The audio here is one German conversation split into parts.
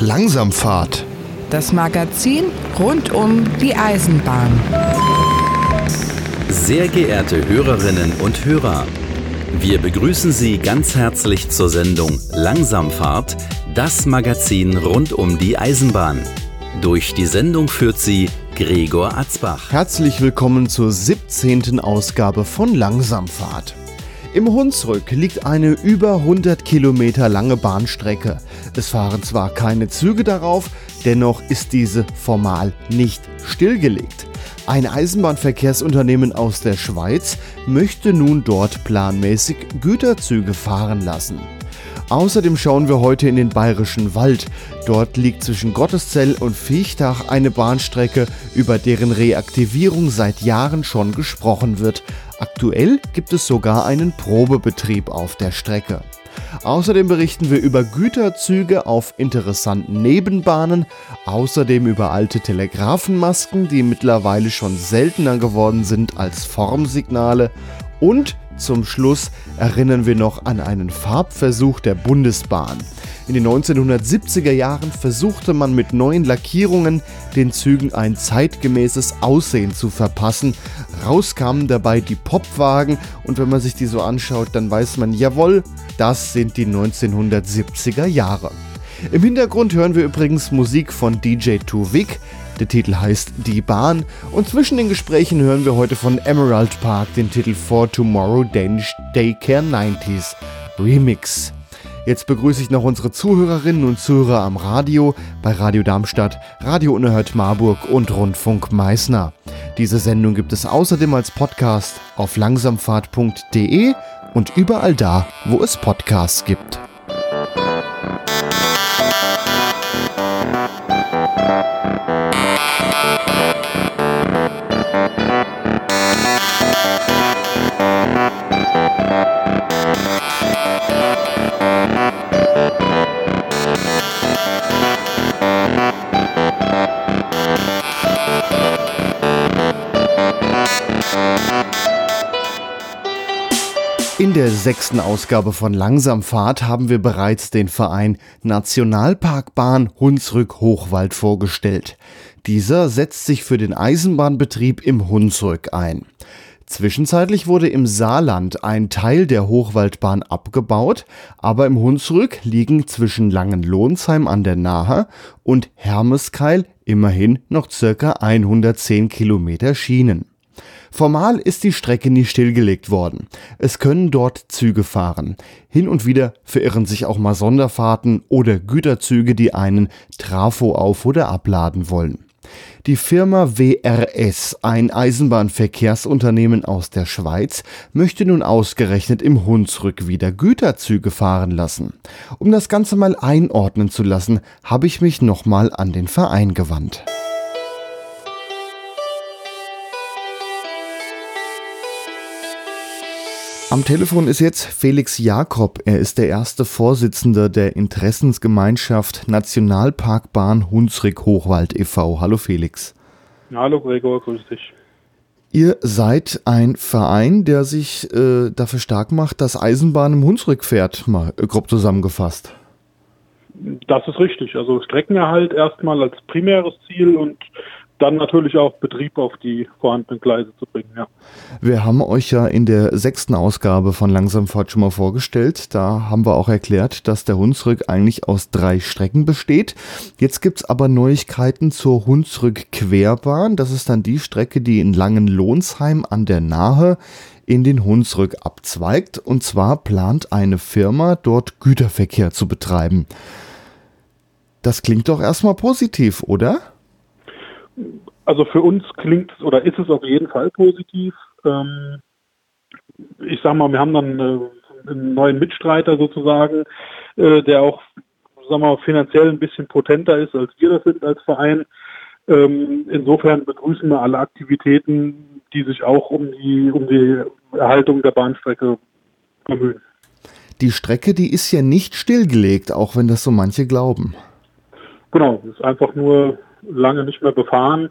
Langsamfahrt. Das Magazin rund um die Eisenbahn. Sehr geehrte Hörerinnen und Hörer, wir begrüßen Sie ganz herzlich zur Sendung Langsamfahrt, das Magazin rund um die Eisenbahn. Durch die Sendung führt sie Gregor Atzbach. Herzlich willkommen zur 17. Ausgabe von Langsamfahrt. Im Hunsrück liegt eine über 100 Kilometer lange Bahnstrecke. Es fahren zwar keine Züge darauf, dennoch ist diese formal nicht stillgelegt. Ein Eisenbahnverkehrsunternehmen aus der Schweiz möchte nun dort planmäßig Güterzüge fahren lassen. Außerdem schauen wir heute in den Bayerischen Wald. Dort liegt zwischen Gotteszell und Viechtach eine Bahnstrecke, über deren Reaktivierung seit Jahren schon gesprochen wird. Aktuell gibt es sogar einen Probebetrieb auf der Strecke. Außerdem berichten wir über Güterzüge auf interessanten Nebenbahnen, außerdem über alte Telegrafenmasken, die mittlerweile schon seltener geworden sind als Formsignale und zum Schluss erinnern wir noch an einen Farbversuch der Bundesbahn. In den 1970er Jahren versuchte man mit neuen Lackierungen den Zügen ein zeitgemäßes Aussehen zu verpassen. Rauskamen dabei die Popwagen und wenn man sich die so anschaut, dann weiß man, jawohl, das sind die 1970er Jahre. Im Hintergrund hören wir übrigens Musik von DJ Tuvik. Der Titel heißt Die Bahn und zwischen den Gesprächen hören wir heute von Emerald Park den Titel For Tomorrow Danish Daycare 90s Remix. Jetzt begrüße ich noch unsere Zuhörerinnen und Zuhörer am Radio bei Radio Darmstadt, Radio Unerhört Marburg und Rundfunk Meißner. Diese Sendung gibt es außerdem als Podcast auf langsamfahrt.de und überall da, wo es Podcasts gibt. Sechsten Ausgabe von Langsamfahrt haben wir bereits den Verein Nationalparkbahn Hunsrück-Hochwald vorgestellt. Dieser setzt sich für den Eisenbahnbetrieb im Hunsrück ein. Zwischenzeitlich wurde im Saarland ein Teil der Hochwaldbahn abgebaut, aber im Hunsrück liegen zwischen Langenlohnsheim an der Nahe und Hermeskeil immerhin noch circa 110 Kilometer Schienen. Formal ist die Strecke nie stillgelegt worden. Es können dort Züge fahren. Hin und wieder verirren sich auch mal Sonderfahrten oder Güterzüge, die einen Trafo auf- oder abladen wollen. Die Firma WRS, ein Eisenbahnverkehrsunternehmen aus der Schweiz, möchte nun ausgerechnet im Hunsrück wieder Güterzüge fahren lassen. Um das Ganze mal einordnen zu lassen, habe ich mich nochmal an den Verein gewandt. Am Telefon ist jetzt Felix Jakob. Er ist der erste Vorsitzende der Interessensgemeinschaft Nationalparkbahn Hunsrück-Hochwald e.V. Hallo Felix. Hallo Gregor, grüß dich. Ihr seid ein Verein, der sich äh, dafür stark macht, dass Eisenbahn im Hunsrück fährt, mal äh, grob zusammengefasst. Das ist richtig. Also Streckenerhalt erstmal als primäres Ziel und dann natürlich auch Betrieb auf die vorhandenen Gleise zu bringen, ja. Wir haben euch ja in der sechsten Ausgabe von Langsamfahrt schon mal vorgestellt. Da haben wir auch erklärt, dass der Hunsrück eigentlich aus drei Strecken besteht. Jetzt gibt's aber Neuigkeiten zur Hunsrück-Querbahn. Das ist dann die Strecke, die in Langenlohnsheim an der Nahe in den Hunsrück abzweigt. Und zwar plant eine Firma, dort Güterverkehr zu betreiben. Das klingt doch erstmal positiv, oder? Also für uns klingt es oder ist es auf jeden Fall positiv. Ähm, ich sag mal, wir haben dann äh, einen neuen Mitstreiter sozusagen, äh, der auch, sag mal, finanziell ein bisschen potenter ist, als wir das sind als Verein. Ähm, insofern begrüßen wir alle Aktivitäten, die sich auch um die, um die Erhaltung der Bahnstrecke bemühen. Die Strecke, die ist ja nicht stillgelegt, auch wenn das so manche glauben. Genau, ist einfach nur lange nicht mehr befahren.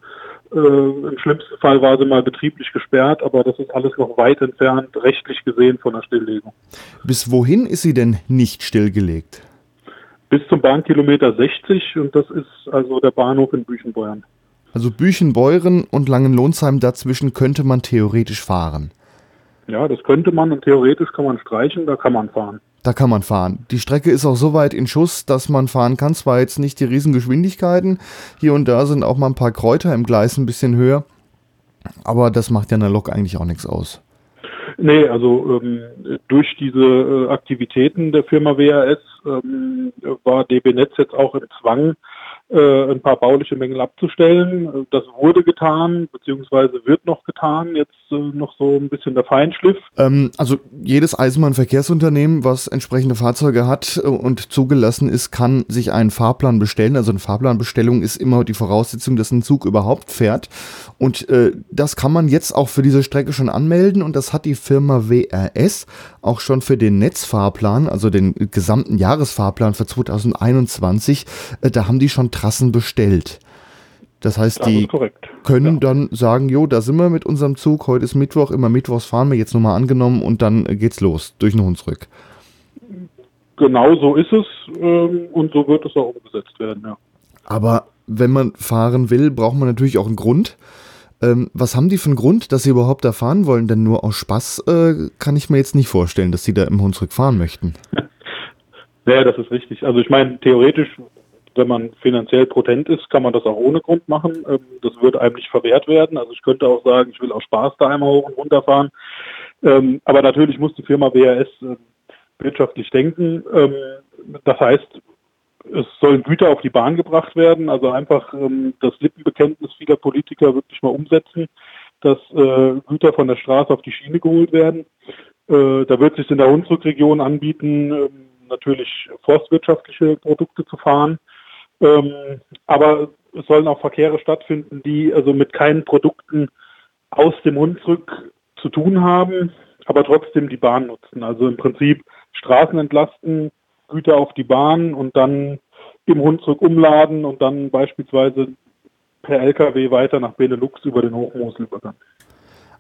Äh, Im schlimmsten Fall war sie mal betrieblich gesperrt, aber das ist alles noch weit entfernt, rechtlich gesehen, von der Stilllegung. Bis wohin ist sie denn nicht stillgelegt? bis zum Bahnkilometer 60 und das ist also der Bahnhof in Büchenbeuern. Also Büchenbeuren und Langenlohnsheim dazwischen könnte man theoretisch fahren. Ja, das könnte man und theoretisch kann man streichen, da kann man fahren. Da kann man fahren. Die Strecke ist auch so weit in Schuss, dass man fahren kann. Zwar jetzt nicht die Riesengeschwindigkeiten. Hier und da sind auch mal ein paar Kräuter im Gleis ein bisschen höher. Aber das macht ja einer Lok eigentlich auch nichts aus. Nee, also ähm, durch diese äh, Aktivitäten der Firma WAS ähm, war DB Netz jetzt auch im Zwang, äh, ein paar bauliche Mängel abzustellen. Das wurde getan, beziehungsweise wird noch getan. Jetzt äh, noch so ein bisschen der Feinschliff. Ähm, also jedes Eisenbahnverkehrsunternehmen, was entsprechende Fahrzeuge hat äh, und zugelassen ist, kann sich einen Fahrplan bestellen. Also eine Fahrplanbestellung ist immer die Voraussetzung, dass ein Zug überhaupt fährt. Und äh, das kann man jetzt auch für diese Strecke schon anmelden und das hat die Firma WRS auch schon für den Netzfahrplan, also den gesamten Jahresfahrplan für 2021, äh, da haben die schon Trassen bestellt. Das heißt, das die können ja. dann sagen, jo, da sind wir mit unserem Zug, heute ist Mittwoch, immer Mittwochs fahren wir jetzt nochmal angenommen und dann geht's los durch den Hunsrück. Genau so ist es ähm, und so wird es auch umgesetzt werden, ja. Aber wenn man fahren will, braucht man natürlich auch einen Grund. Ähm, was haben die für einen Grund, dass sie überhaupt da fahren wollen? Denn nur aus Spaß äh, kann ich mir jetzt nicht vorstellen, dass sie da im Hunsrück fahren möchten. Ja, das ist richtig. Also ich meine, theoretisch, wenn man finanziell potent ist, kann man das auch ohne Grund machen. Ähm, das würde einem nicht verwehrt werden. Also ich könnte auch sagen, ich will aus Spaß da einmal hoch und runter fahren. Ähm, aber natürlich muss die Firma WRS äh, wirtschaftlich denken. Ähm, das heißt, es sollen Güter auf die Bahn gebracht werden, also einfach ähm, das Lippenbekenntnis vieler Politiker wirklich mal umsetzen, dass äh, Güter von der Straße auf die Schiene geholt werden. Äh, da wird es sich in der Hunsrückregion anbieten, äh, natürlich forstwirtschaftliche Produkte zu fahren. Ähm, aber es sollen auch Verkehre stattfinden, die also mit keinen Produkten aus dem Hunsrück zu tun haben, aber trotzdem die Bahn nutzen. Also im Prinzip Straßen entlasten, Güter auf die Bahn und dann im Hunsrück umladen und dann beispielsweise per LKW weiter nach Benelux über den Hochmosel übergang.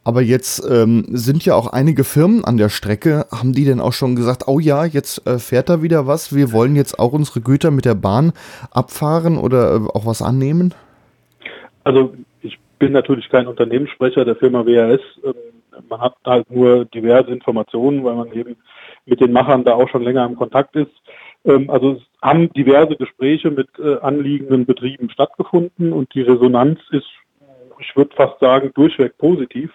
Aber jetzt ähm, sind ja auch einige Firmen an der Strecke. Haben die denn auch schon gesagt, oh ja, jetzt äh, fährt da wieder was? Wir wollen jetzt auch unsere Güter mit der Bahn abfahren oder äh, auch was annehmen? Also ich bin natürlich kein Unternehmenssprecher der Firma WRS. Ähm, man hat halt nur diverse Informationen, weil man eben mit den Machern da auch schon länger im Kontakt ist. Ähm, also es haben diverse Gespräche mit äh, anliegenden Betrieben stattgefunden und die Resonanz ist, ich würde fast sagen, durchweg positiv.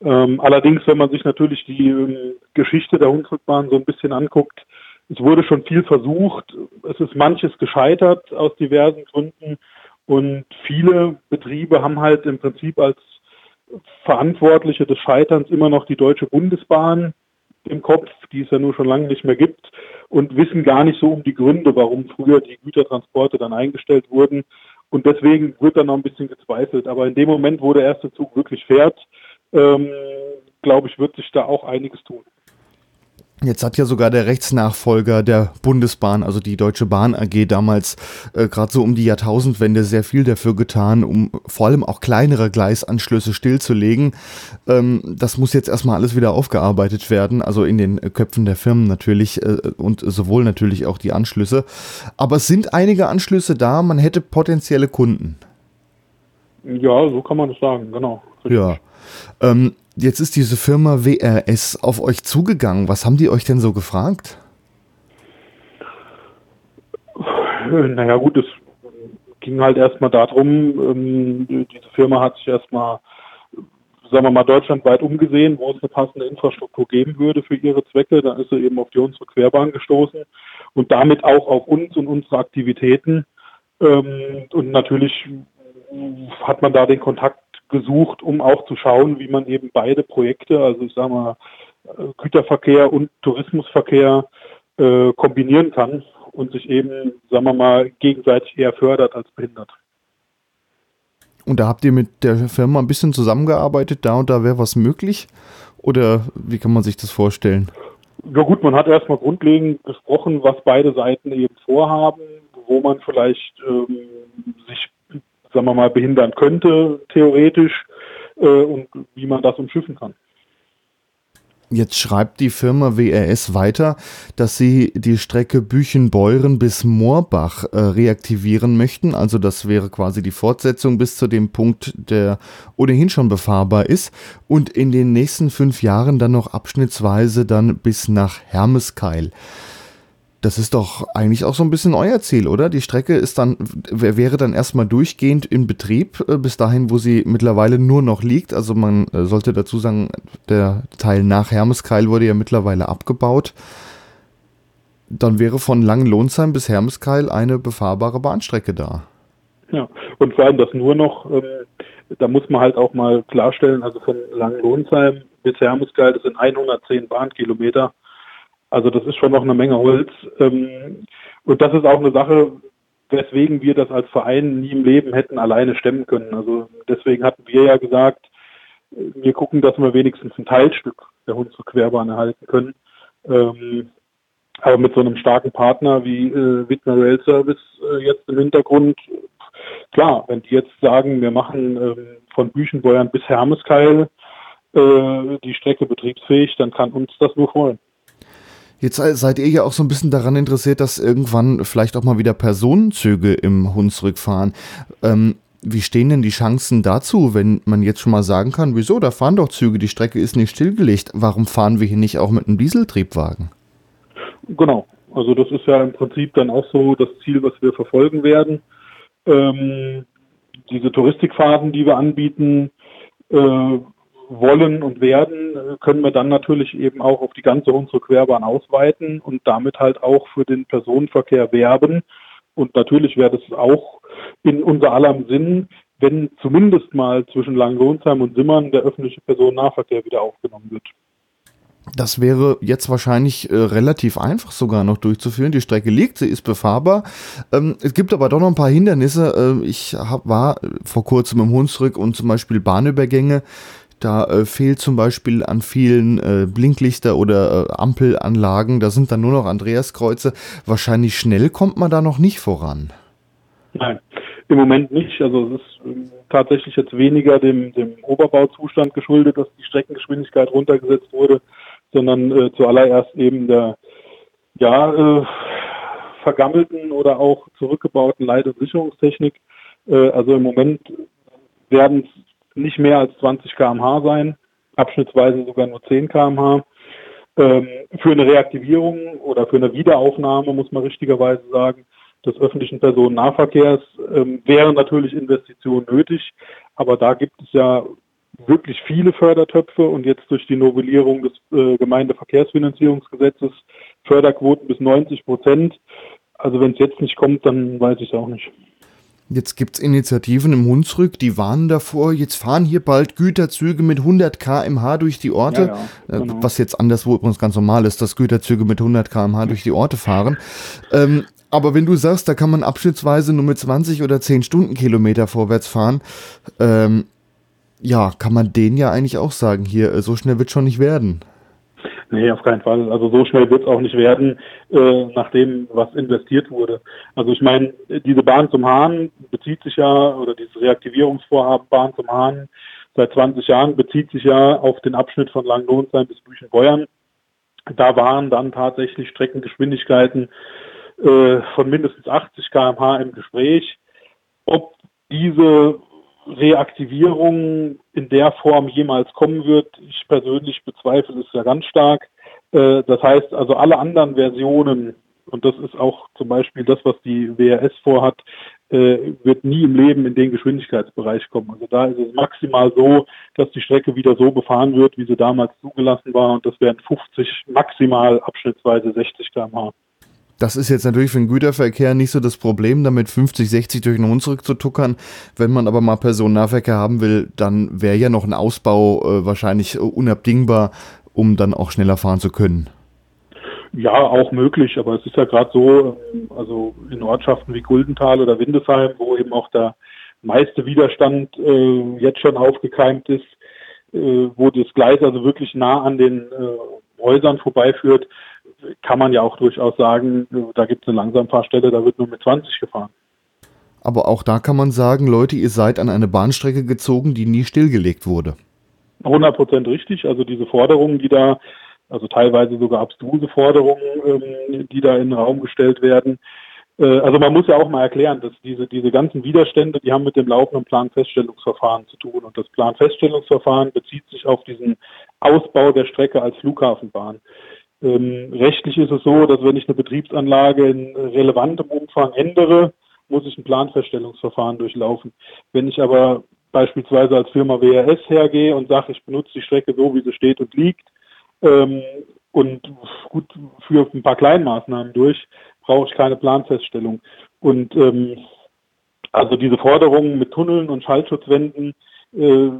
Ähm, allerdings, wenn man sich natürlich die ähm, Geschichte der Hunsrückbahn so ein bisschen anguckt, es wurde schon viel versucht, es ist manches gescheitert aus diversen Gründen und viele Betriebe haben halt im Prinzip als Verantwortliche des Scheiterns immer noch die Deutsche Bundesbahn im Kopf, die es ja nur schon lange nicht mehr gibt und wissen gar nicht so um die Gründe, warum früher die Gütertransporte dann eingestellt wurden. Und deswegen wird dann noch ein bisschen gezweifelt. Aber in dem Moment, wo der erste Zug wirklich fährt, ähm, glaube ich, wird sich da auch einiges tun. Jetzt hat ja sogar der Rechtsnachfolger der Bundesbahn, also die Deutsche Bahn AG damals äh, gerade so um die Jahrtausendwende sehr viel dafür getan, um vor allem auch kleinere Gleisanschlüsse stillzulegen. Ähm, das muss jetzt erstmal alles wieder aufgearbeitet werden, also in den Köpfen der Firmen natürlich äh, und sowohl natürlich auch die Anschlüsse. Aber es sind einige Anschlüsse da, man hätte potenzielle Kunden. Ja, so kann man das sagen, genau. Richtig. Ja. Ähm, Jetzt ist diese Firma WRS auf euch zugegangen. Was haben die euch denn so gefragt? Naja gut, es ging halt erstmal darum, ähm, diese Firma hat sich erstmal, sagen wir mal, deutschlandweit umgesehen, wo es eine passende Infrastruktur geben würde für ihre Zwecke. Da ist sie eben auf die unsere Querbahn gestoßen und damit auch auf uns und unsere Aktivitäten. Ähm, und natürlich hat man da den Kontakt gesucht, um auch zu schauen, wie man eben beide Projekte, also ich sage mal Güterverkehr und Tourismusverkehr äh, kombinieren kann und sich eben, sagen wir mal, gegenseitig eher fördert als behindert. Und da habt ihr mit der Firma ein bisschen zusammengearbeitet, da und da wäre was möglich? Oder wie kann man sich das vorstellen? Ja gut, man hat erstmal grundlegend gesprochen, was beide Seiten eben vorhaben, wo man vielleicht ähm, sich sagen wir mal, behindern könnte, theoretisch, äh, und wie man das umschiffen kann. Jetzt schreibt die Firma WRS weiter, dass sie die Strecke Büchenbeuren bis Moorbach äh, reaktivieren möchten. Also das wäre quasi die Fortsetzung bis zu dem Punkt, der ohnehin schon befahrbar ist. Und in den nächsten fünf Jahren dann noch abschnittsweise dann bis nach Hermeskeil. Das ist doch eigentlich auch so ein bisschen euer Ziel, oder? Die Strecke ist dann, wäre dann erstmal durchgehend in Betrieb, äh, bis dahin, wo sie mittlerweile nur noch liegt. Also man äh, sollte dazu sagen, der Teil nach Hermeskeil wurde ja mittlerweile abgebaut. Dann wäre von Langenlohnsheim bis Hermeskeil eine befahrbare Bahnstrecke da. Ja, und vor allem das nur noch, ähm, da muss man halt auch mal klarstellen, also von Langenlohnsheim bis Hermeskeil, das sind 110 Bahnkilometer. Also das ist schon noch eine Menge Holz. Ähm, und das ist auch eine Sache, weswegen wir das als Verein nie im Leben hätten alleine stemmen können. Also deswegen hatten wir ja gesagt, wir gucken, dass wir wenigstens ein Teilstück der Hunsrück-Querbahn erhalten können. Ähm, aber mit so einem starken Partner wie äh, Wittmer Rail Service äh, jetzt im Hintergrund, klar, wenn die jetzt sagen, wir machen ähm, von Büchenbeuern bis Hermeskeil äh, die Strecke betriebsfähig, dann kann uns das nur freuen. Jetzt seid ihr ja auch so ein bisschen daran interessiert, dass irgendwann vielleicht auch mal wieder Personenzüge im Hunsrück fahren. Ähm, wie stehen denn die Chancen dazu, wenn man jetzt schon mal sagen kann, wieso, da fahren doch Züge, die Strecke ist nicht stillgelegt. Warum fahren wir hier nicht auch mit einem Dieseltriebwagen? Genau, also das ist ja im Prinzip dann auch so das Ziel, was wir verfolgen werden. Ähm, diese Touristikfahrten, die wir anbieten, äh, wollen und werden, können wir dann natürlich eben auch auf die ganze unsere Querbahn ausweiten und damit halt auch für den Personenverkehr werben. Und natürlich wäre das auch in unser aller Sinn, wenn zumindest mal zwischen Langenlohnsheim und Simmern der öffentliche Personennahverkehr wieder aufgenommen wird. Das wäre jetzt wahrscheinlich äh, relativ einfach sogar noch durchzuführen. Die Strecke liegt, sie ist befahrbar. Ähm, es gibt aber doch noch ein paar Hindernisse. Äh, ich hab, war vor kurzem im Hunsrück und zum Beispiel Bahnübergänge da äh, fehlt zum Beispiel an vielen äh, Blinklichter oder äh, Ampelanlagen. Da sind dann nur noch Andreaskreuze. Wahrscheinlich schnell kommt man da noch nicht voran. Nein, im Moment nicht. Also es ist ähm, tatsächlich jetzt weniger dem, dem Oberbauzustand geschuldet, dass die Streckengeschwindigkeit runtergesetzt wurde, sondern äh, zuallererst eben der ja, äh, vergammelten oder auch zurückgebauten Leit- und. Äh, also im Moment werden es nicht mehr als 20 kmh sein, abschnittsweise sogar nur 10 kmh. Ähm, für eine Reaktivierung oder für eine Wiederaufnahme, muss man richtigerweise sagen, des öffentlichen Personennahverkehrs ähm, wären natürlich Investitionen nötig, aber da gibt es ja wirklich viele Fördertöpfe und jetzt durch die Novellierung des äh, Gemeindeverkehrsfinanzierungsgesetzes Förderquoten bis 90 Prozent. Also wenn es jetzt nicht kommt, dann weiß ich es auch nicht. Jetzt gibt es Initiativen im Hunsrück, die warnen davor, jetzt fahren hier bald Güterzüge mit 100 km/h durch die Orte, ja, ja, äh, genau. was jetzt anderswo übrigens ganz normal ist, dass Güterzüge mit 100 km/h durch die Orte fahren. Ähm, aber wenn du sagst, da kann man abschnittsweise nur mit 20 oder 10 Stundenkilometer vorwärts fahren, ähm, ja, kann man denen ja eigentlich auch sagen, hier, äh, so schnell wird schon nicht werden. Nee, auf keinen Fall. Also so schnell wird es auch nicht werden, äh, nach dem, was investiert wurde. Also ich meine, diese Bahn zum Hahn bezieht sich ja, oder dieses Reaktivierungsvorhaben Bahn zum Hahn seit 20 Jahren bezieht sich ja auf den Abschnitt von Langenlohnsheim bis Büchenbeuern. Da waren dann tatsächlich Streckengeschwindigkeiten äh, von mindestens 80 km/h im Gespräch. Ob diese Reaktivierung in der Form jemals kommen wird. Ich persönlich bezweifle es ja ganz stark. Äh, das heißt also alle anderen Versionen, und das ist auch zum Beispiel das, was die WRS vorhat, äh, wird nie im Leben in den Geschwindigkeitsbereich kommen. Also da ist es maximal so, dass die Strecke wieder so befahren wird, wie sie damals zugelassen war, und das wären 50, maximal abschnittsweise 60 km/h. Das ist jetzt natürlich für den Güterverkehr nicht so das Problem, damit 50, 60 durch den Hund zurückzutuckern. Wenn man aber mal Personennahverkehr haben will, dann wäre ja noch ein Ausbau äh, wahrscheinlich unabdingbar, um dann auch schneller fahren zu können. Ja, auch möglich, aber es ist ja gerade so, ähm, also in Ortschaften wie Guldenthal oder Windesheim, wo eben auch der meiste Widerstand äh, jetzt schon aufgekeimt ist, äh, wo das Gleis also wirklich nah an den äh, Häusern vorbeiführt, kann man ja auch durchaus sagen, da gibt es eine Langsamfahrstelle, da wird nur mit 20 gefahren. Aber auch da kann man sagen, Leute, ihr seid an eine Bahnstrecke gezogen, die nie stillgelegt wurde. 100% richtig. Also diese Forderungen, die da, also teilweise sogar abstruse Forderungen, ähm, die da in den Raum gestellt werden. Äh, also man muss ja auch mal erklären, dass diese, diese ganzen Widerstände, die haben mit dem laufenden Planfeststellungsverfahren zu tun. Und das Planfeststellungsverfahren bezieht sich auf diesen Ausbau der Strecke als Flughafenbahn. Ähm, rechtlich ist es so, dass wenn ich eine Betriebsanlage in relevantem Umfang ändere, muss ich ein Planfeststellungsverfahren durchlaufen. Wenn ich aber beispielsweise als Firma WRS hergehe und sage, ich benutze die Strecke so, wie sie steht und liegt ähm, und gut führe ein paar Kleinmaßnahmen durch, brauche ich keine Planfeststellung. Und ähm, also diese Forderungen mit Tunneln und Schallschutzwänden, äh,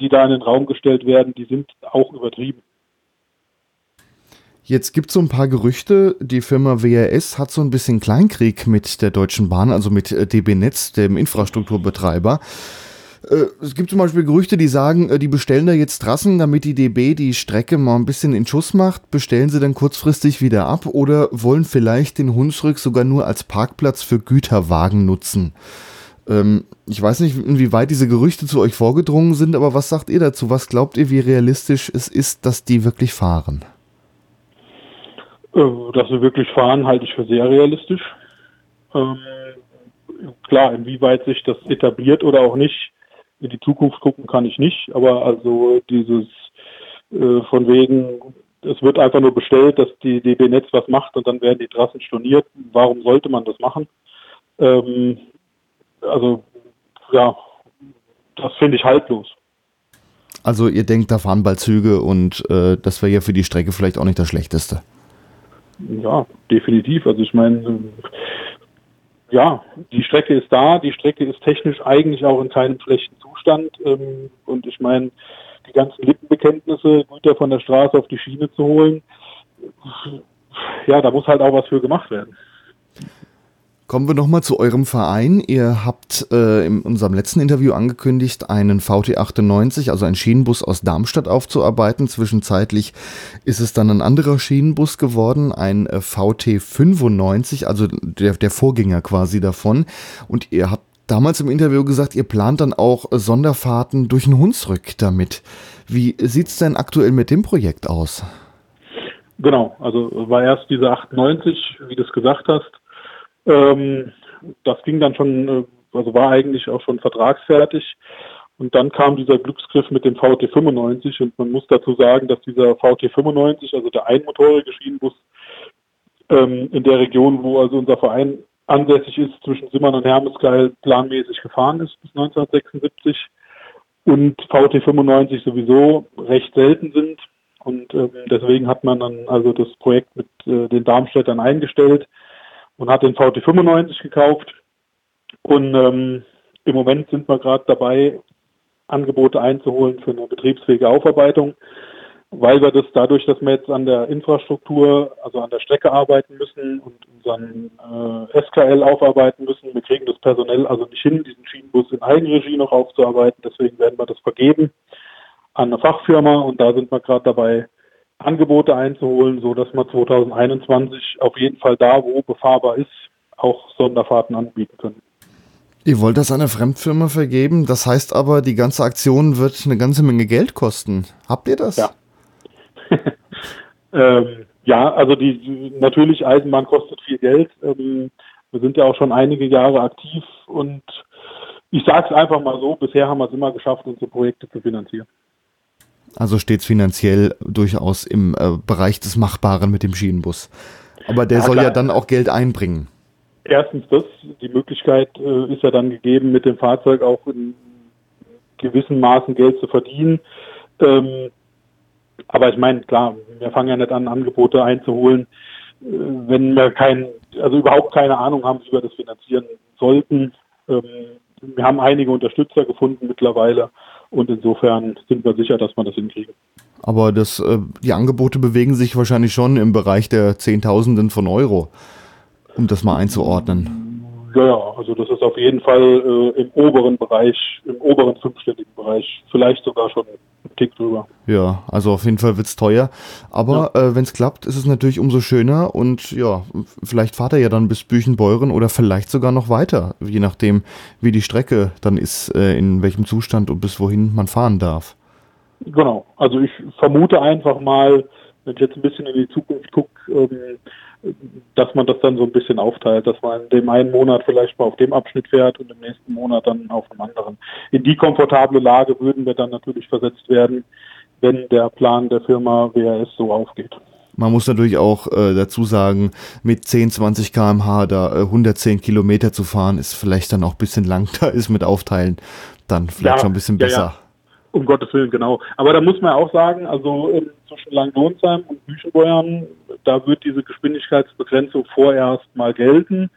die da in den Raum gestellt werden, die sind auch übertrieben. Jetzt gibt es so ein paar Gerüchte. Die Firma WRS hat so ein bisschen Kleinkrieg mit der Deutschen Bahn, also mit äh, DB Netz, dem Infrastrukturbetreiber. Äh, es gibt zum Beispiel Gerüchte, die sagen, äh, die bestellen da jetzt Trassen, damit die DB die Strecke mal ein bisschen in Schuss macht. Bestellen sie dann kurzfristig wieder ab oder wollen vielleicht den Hunsrück sogar nur als Parkplatz für Güterwagen nutzen? Ähm, ich weiß nicht, inwieweit diese Gerüchte zu euch vorgedrungen sind, aber was sagt ihr dazu? Was glaubt ihr, wie realistisch es ist, dass die wirklich fahren? Äh, dass sie wirklich fahren, halte ich für sehr realistisch. Ähm, klar, inwieweit sich das etabliert oder auch nicht, in die Zukunft gucken kann ich nicht, aber also dieses äh, von wegen, es wird einfach nur bestellt, dass die DB Netz was macht und dann werden die Trassen storniert. Warum sollte man das machen? Ähm, also ja, das finde ich haltlos. Also ihr denkt, da fahren bald Züge und äh, das wäre ja für die Strecke vielleicht auch nicht das Schlechteste. Ja, definitiv. Also ich meine, ja, die Strecke ist da, die Strecke ist technisch eigentlich auch in keinem schlechten Zustand. Ähm, und ich meine, die ganzen Lippenbekenntnisse, Güter von der Straße auf die Schiene zu holen, ja, da muss halt auch was für gemacht werden. Kommen wir nochmal zu eurem Verein. Ihr habt äh, in unserem letzten Interview angekündigt, einen VT98, also einen Schienenbus aus Darmstadt aufzuarbeiten. Zwischenzeitlich ist es dann ein anderer Schienenbus geworden, ein äh, VT95, also der, der Vorgänger quasi davon. Und ihr habt damals im Interview gesagt, ihr plant dann auch Sonderfahrten durch den Hunsrück damit. Wie sieht es denn aktuell mit dem Projekt aus? Genau, also war erst diese 98, wie du es gesagt hast ähm, das ging dann schon, äh, also war eigentlich auch schon vertragsfertig. Und dann kam dieser Glücksgriff mit dem VT 95 und man muss dazu sagen, dass dieser VT 95, also der einmotorige Schienenbus, ähm, in der Region, wo also unser Verein ansässig ist, zwischen Simmern und Hermeskeil planmäßig gefahren ist bis 1976 und VT 95 sowieso recht selten sind. Und ähm, deswegen hat man dann also das Projekt mit äh, den Darmstädtern eingestellt und hat den VT95 gekauft. Und ähm, im Moment sind wir gerade dabei, Angebote einzuholen für eine betriebsfähige Aufarbeitung, weil wir das dadurch, dass wir jetzt an der Infrastruktur, also an der Strecke arbeiten müssen und unseren äh, SKL aufarbeiten müssen. Wir kriegen das personell also nicht hin, diesen Schienenbus in Eigenregie noch aufzuarbeiten. Deswegen werden wir das vergeben an eine Fachfirma und da sind wir gerade dabei, Angebote einzuholen, so dass wir 2021 auf jeden Fall da, wo befahrbar ist, auch Sonderfahrten anbieten können. Ihr wollt das einer Fremdfirma vergeben, das heißt aber, die ganze Aktion wird eine ganze Menge Geld kosten. Habt ihr das? Ja. ähm, ja, also die natürlich Eisenbahn kostet viel Geld. Ähm, wir sind ja auch schon einige Jahre aktiv und ich sage es einfach mal so, bisher haben wir es immer geschafft, unsere Projekte zu finanzieren. Also steht es finanziell durchaus im äh, Bereich des Machbaren mit dem Schienenbus. Aber der ja, soll klar. ja dann auch Geld einbringen. Erstens das, die Möglichkeit äh, ist ja dann gegeben, mit dem Fahrzeug auch in gewissen Maßen Geld zu verdienen. Ähm, aber ich meine, klar, wir fangen ja nicht an, Angebote einzuholen, äh, wenn wir kein, also überhaupt keine Ahnung haben, wie wir das finanzieren sollten. Ähm, wir haben einige Unterstützer gefunden mittlerweile und insofern sind wir sicher, dass wir das hinkriegen. Aber das, äh, die Angebote bewegen sich wahrscheinlich schon im Bereich der Zehntausenden von Euro, um das mal einzuordnen. Ja, ja, also das ist auf jeden Fall äh, im oberen Bereich, im oberen fünfstelligen Bereich, vielleicht sogar schon Tick drüber. Ja, also auf jeden Fall wird es teuer. Aber ja. äh, wenn es klappt, ist es natürlich umso schöner und ja, vielleicht fahrt er ja dann bis Büchenbeuren oder vielleicht sogar noch weiter, je nachdem, wie die Strecke dann ist, äh, in welchem Zustand und bis wohin man fahren darf. Genau, also ich vermute einfach mal, wenn ich jetzt ein bisschen in die Zukunft gucke, ähm, dass man das dann so ein bisschen aufteilt, dass man in dem einen Monat vielleicht mal auf dem Abschnitt fährt und im nächsten Monat dann auf einem anderen. In die komfortable Lage würden wir dann natürlich versetzt werden, wenn der Plan der Firma WRS so aufgeht. Man muss natürlich auch äh, dazu sagen, mit 10, 20 km/h da äh, 110 Kilometer zu fahren, ist vielleicht dann auch ein bisschen lang. Da ist mit Aufteilen dann vielleicht ja, schon ein bisschen besser. Ja, ja. Um Gottes Willen, genau. Aber da muss man auch sagen, also äh, zwischen Langlonsheim und Büchenbeuern, da wird diese Geschwindigkeitsbegrenzung vorerst mal gelten.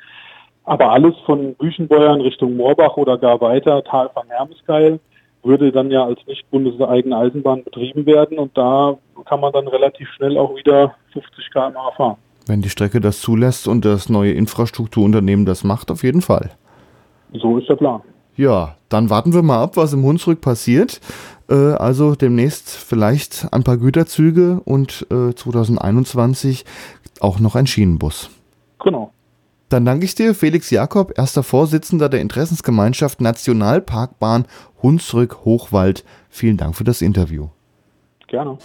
Aber alles von Büchenbeuern Richtung Moorbach oder gar weiter, Tal von Hermeskeil, würde dann ja als nicht bundeseigene Eisenbahn betrieben werden und da kann man dann relativ schnell auch wieder 50 km/h fahren. Wenn die Strecke das zulässt und das neue Infrastrukturunternehmen das macht, auf jeden Fall. So ist der Plan. Ja, dann warten wir mal ab, was im Hunsrück passiert. Äh, also demnächst vielleicht ein paar Güterzüge und äh, 2021 auch noch ein Schienenbus. Genau. Dann danke ich dir, Felix Jakob, erster Vorsitzender der Interessensgemeinschaft Nationalparkbahn Hunsrück-Hochwald. Vielen Dank für das Interview. Gerne.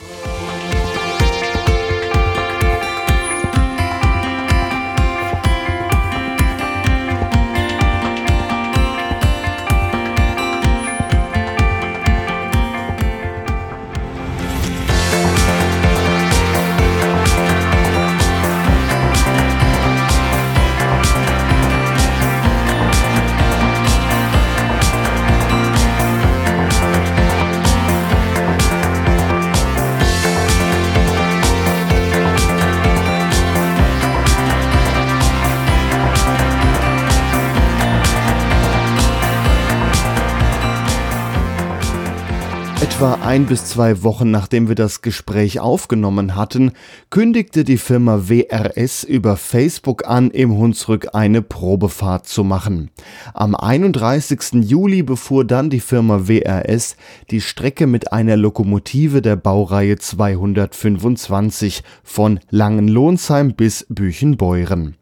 Etwa ein bis zwei Wochen nachdem wir das Gespräch aufgenommen hatten, kündigte die Firma WRS über Facebook an, im Hunsrück eine Probefahrt zu machen. Am 31. Juli befuhr dann die Firma WRS die Strecke mit einer Lokomotive der Baureihe 225 von Langenlohnsheim bis Büchenbeuren.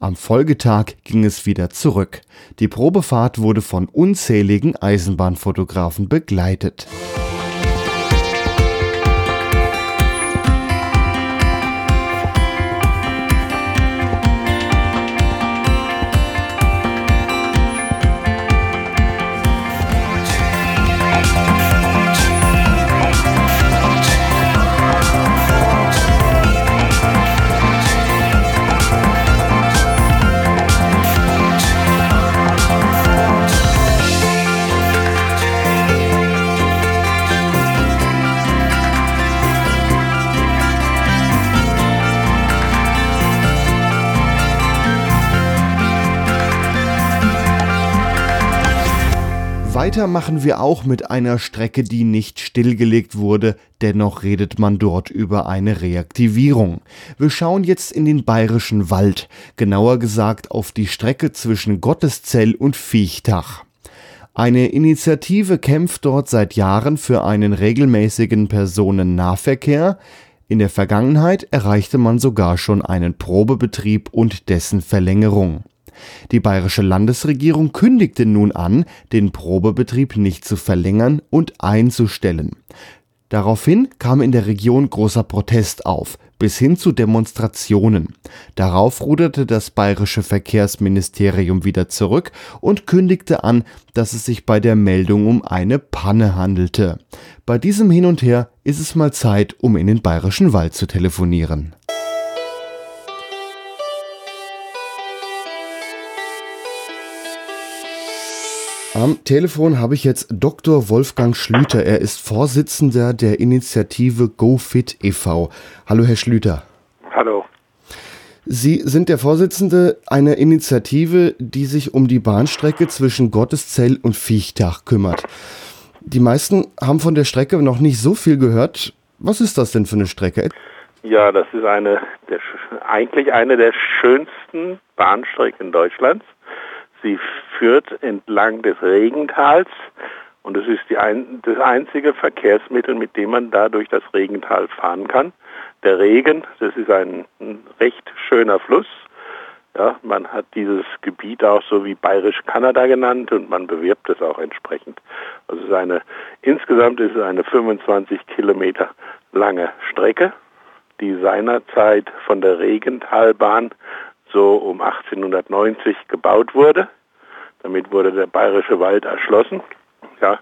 Am Folgetag ging es wieder zurück. Die Probefahrt wurde von unzähligen Eisenbahnfotografen begleitet. Weiter machen wir auch mit einer Strecke, die nicht stillgelegt wurde, dennoch redet man dort über eine Reaktivierung. Wir schauen jetzt in den bayerischen Wald, genauer gesagt auf die Strecke zwischen Gotteszell und Viechtach. Eine Initiative kämpft dort seit Jahren für einen regelmäßigen Personennahverkehr. In der Vergangenheit erreichte man sogar schon einen Probebetrieb und dessen Verlängerung. Die bayerische Landesregierung kündigte nun an, den Probebetrieb nicht zu verlängern und einzustellen. Daraufhin kam in der Region großer Protest auf, bis hin zu Demonstrationen. Darauf ruderte das bayerische Verkehrsministerium wieder zurück und kündigte an, dass es sich bei der Meldung um eine Panne handelte. Bei diesem Hin und Her ist es mal Zeit, um in den bayerischen Wald zu telefonieren. Am Telefon habe ich jetzt Dr. Wolfgang Schlüter. Er ist Vorsitzender der Initiative GoFit e.V. Hallo, Herr Schlüter. Hallo. Sie sind der Vorsitzende einer Initiative, die sich um die Bahnstrecke zwischen Gotteszell und Viechtach kümmert. Die meisten haben von der Strecke noch nicht so viel gehört. Was ist das denn für eine Strecke? Ja, das ist eine der, eigentlich eine der schönsten Bahnstrecken Deutschlands. Sie führt entlang des Regentals und es ist ein, das einzige Verkehrsmittel, mit dem man da durch das Regental fahren kann. Der Regen, das ist ein, ein recht schöner Fluss, Ja, man hat dieses Gebiet auch so wie Bayerisch Kanada genannt und man bewirbt es auch entsprechend. Also es ist eine, insgesamt ist es eine 25 Kilometer lange Strecke, die seinerzeit von der Regentalbahn so um 1890 gebaut wurde. Damit wurde der Bayerische Wald erschlossen. Ja,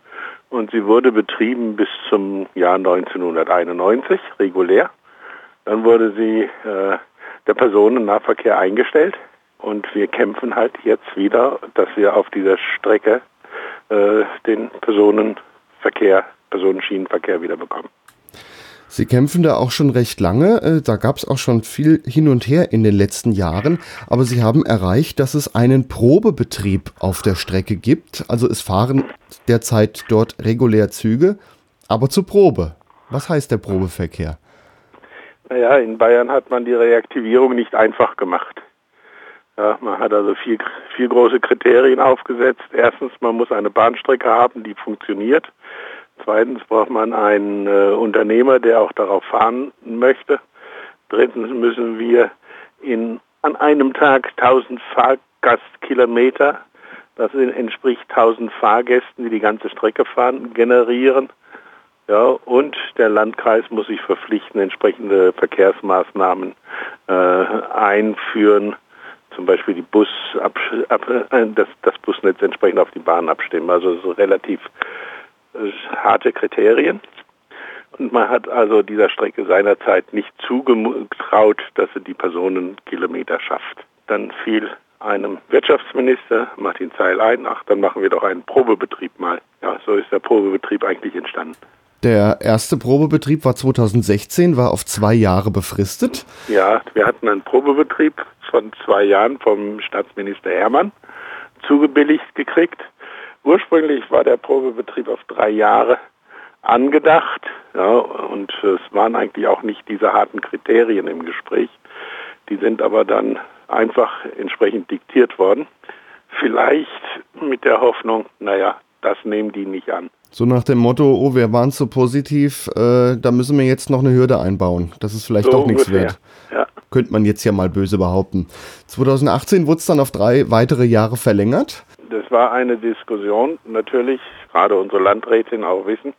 und sie wurde betrieben bis zum Jahr 1991 regulär. Dann wurde sie äh, der Personennahverkehr eingestellt und wir kämpfen halt jetzt wieder, dass wir auf dieser Strecke äh, den Personenverkehr, Personenschienenverkehr wieder bekommen. Sie kämpfen da auch schon recht lange. Äh, da gab es auch schon viel hin und her in den letzten Jahren. Aber Sie haben erreicht, dass es einen Probebetrieb auf der Strecke gibt. Also es fahren derzeit dort regulär Züge, aber zur Probe. Was heißt der Probeverkehr? Naja, in Bayern hat man die Reaktivierung nicht einfach gemacht. Ja, man hat also vier, vier große Kriterien aufgesetzt. Erstens, man muss eine Bahnstrecke haben, die funktioniert. Zweitens braucht man einen äh, Unternehmer, der auch darauf fahren möchte. Drittens müssen wir in, an einem Tag 1000 Fahrgastkilometer, das entspricht 1000 Fahrgästen, die die ganze Strecke fahren, generieren. Ja, und der Landkreis muss sich verpflichten, entsprechende Verkehrsmaßnahmen äh, einführen, zum Beispiel die Bus äh, das, das Busnetz entsprechend auf die Bahn abstimmen. Also so relativ äh, harte Kriterien. Und man hat also dieser Strecke seinerzeit nicht zugetraut, dass sie die Personenkilometer schafft. Dann fiel einem Wirtschaftsminister, Martin Zeil, ein, ach, dann machen wir doch einen Probebetrieb mal. Ja, so ist der Probebetrieb eigentlich entstanden. Der erste Probebetrieb war 2016, war auf zwei Jahre befristet. Ja, wir hatten einen Probebetrieb von zwei Jahren vom Staatsminister Hermann zugebilligt gekriegt. Ursprünglich war der Probebetrieb auf drei Jahre angedacht ja, und es waren eigentlich auch nicht diese harten Kriterien im Gespräch. Die sind aber dann einfach entsprechend diktiert worden. Vielleicht mit der Hoffnung, naja, das nehmen die nicht an. So nach dem Motto, oh, wir waren so positiv, äh, da müssen wir jetzt noch eine Hürde einbauen, dass es vielleicht so doch nichts wird. Ja. Könnte man jetzt ja mal böse behaupten. 2018 wurde es dann auf drei weitere Jahre verlängert. Das war eine Diskussion, natürlich, gerade unsere Landrätin auch wissen,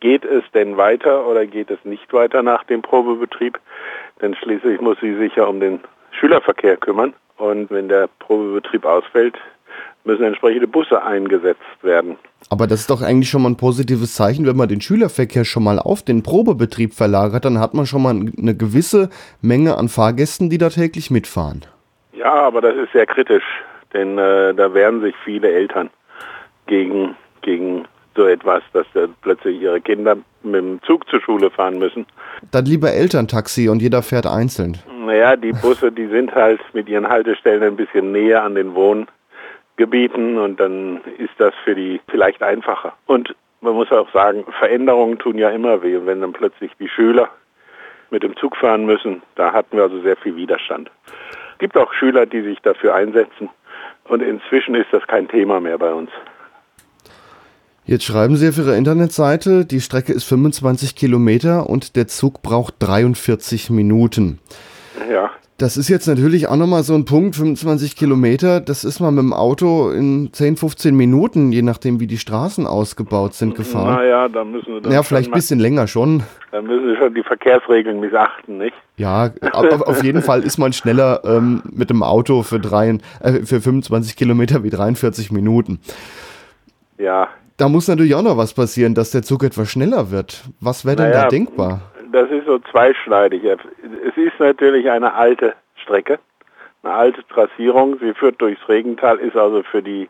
geht es denn weiter oder geht es nicht weiter nach dem Probebetrieb? Denn schließlich muss sie sich ja um den Schülerverkehr kümmern. Und wenn der Probebetrieb ausfällt, müssen entsprechende Busse eingesetzt werden. Aber das ist doch eigentlich schon mal ein positives Zeichen, wenn man den Schülerverkehr schon mal auf den Probebetrieb verlagert, dann hat man schon mal eine gewisse Menge an Fahrgästen, die da täglich mitfahren. Ja, aber das ist sehr kritisch, denn äh, da wehren sich viele Eltern gegen, gegen so etwas, dass plötzlich ihre Kinder mit dem Zug zur Schule fahren müssen. Dann lieber Elterntaxi und jeder fährt einzeln. Naja, die Busse, die sind halt mit ihren Haltestellen ein bisschen näher an den Wohn Gebieten und dann ist das für die vielleicht einfacher. Und man muss auch sagen, Veränderungen tun ja immer weh. Und wenn dann plötzlich die Schüler mit dem Zug fahren müssen, da hatten wir also sehr viel Widerstand. Es gibt auch Schüler, die sich dafür einsetzen. Und inzwischen ist das kein Thema mehr bei uns. Jetzt schreiben Sie auf Ihrer Internetseite, die Strecke ist 25 Kilometer und der Zug braucht 43 Minuten. Ja. Das ist jetzt natürlich auch nochmal so ein Punkt, 25 Kilometer, das ist man mit dem Auto in 10, 15 Minuten, je nachdem wie die Straßen ausgebaut sind, gefahren. Naja, da müssen wir dann Ja, vielleicht ein bisschen länger schon. Da müssen wir schon die Verkehrsregeln missachten, nicht? Ja, auf jeden Fall ist man schneller ähm, mit dem Auto für, drei, äh, für 25 Kilometer wie 43 Minuten. Ja. Da muss natürlich auch noch was passieren, dass der Zug etwas schneller wird. Was wäre denn naja, da denkbar? Das ist so zweischneidig. Es ist natürlich eine alte Strecke, eine alte Trassierung. Sie führt durchs Regental, ist also für die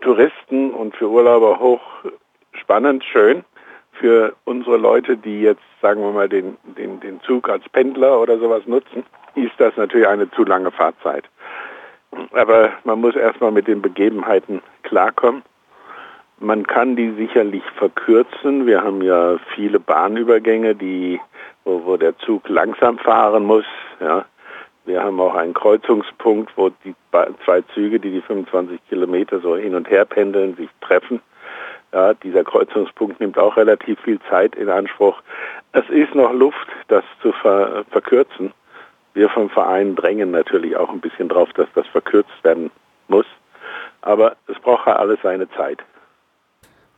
Touristen und für Urlauber hoch spannend, schön. Für unsere Leute, die jetzt, sagen wir mal, den, den, den Zug als Pendler oder sowas nutzen, ist das natürlich eine zu lange Fahrzeit. Aber man muss erstmal mit den Begebenheiten klarkommen. Man kann die sicherlich verkürzen. Wir haben ja viele Bahnübergänge, die, wo, wo der Zug langsam fahren muss. Ja. Wir haben auch einen Kreuzungspunkt, wo die zwei Züge, die die 25 Kilometer so hin und her pendeln, sich treffen. Ja, dieser Kreuzungspunkt nimmt auch relativ viel Zeit in Anspruch. Es ist noch Luft, das zu ver verkürzen. wir vom Verein drängen natürlich auch ein bisschen drauf, dass das verkürzt werden muss. Aber es braucht ja alles seine Zeit.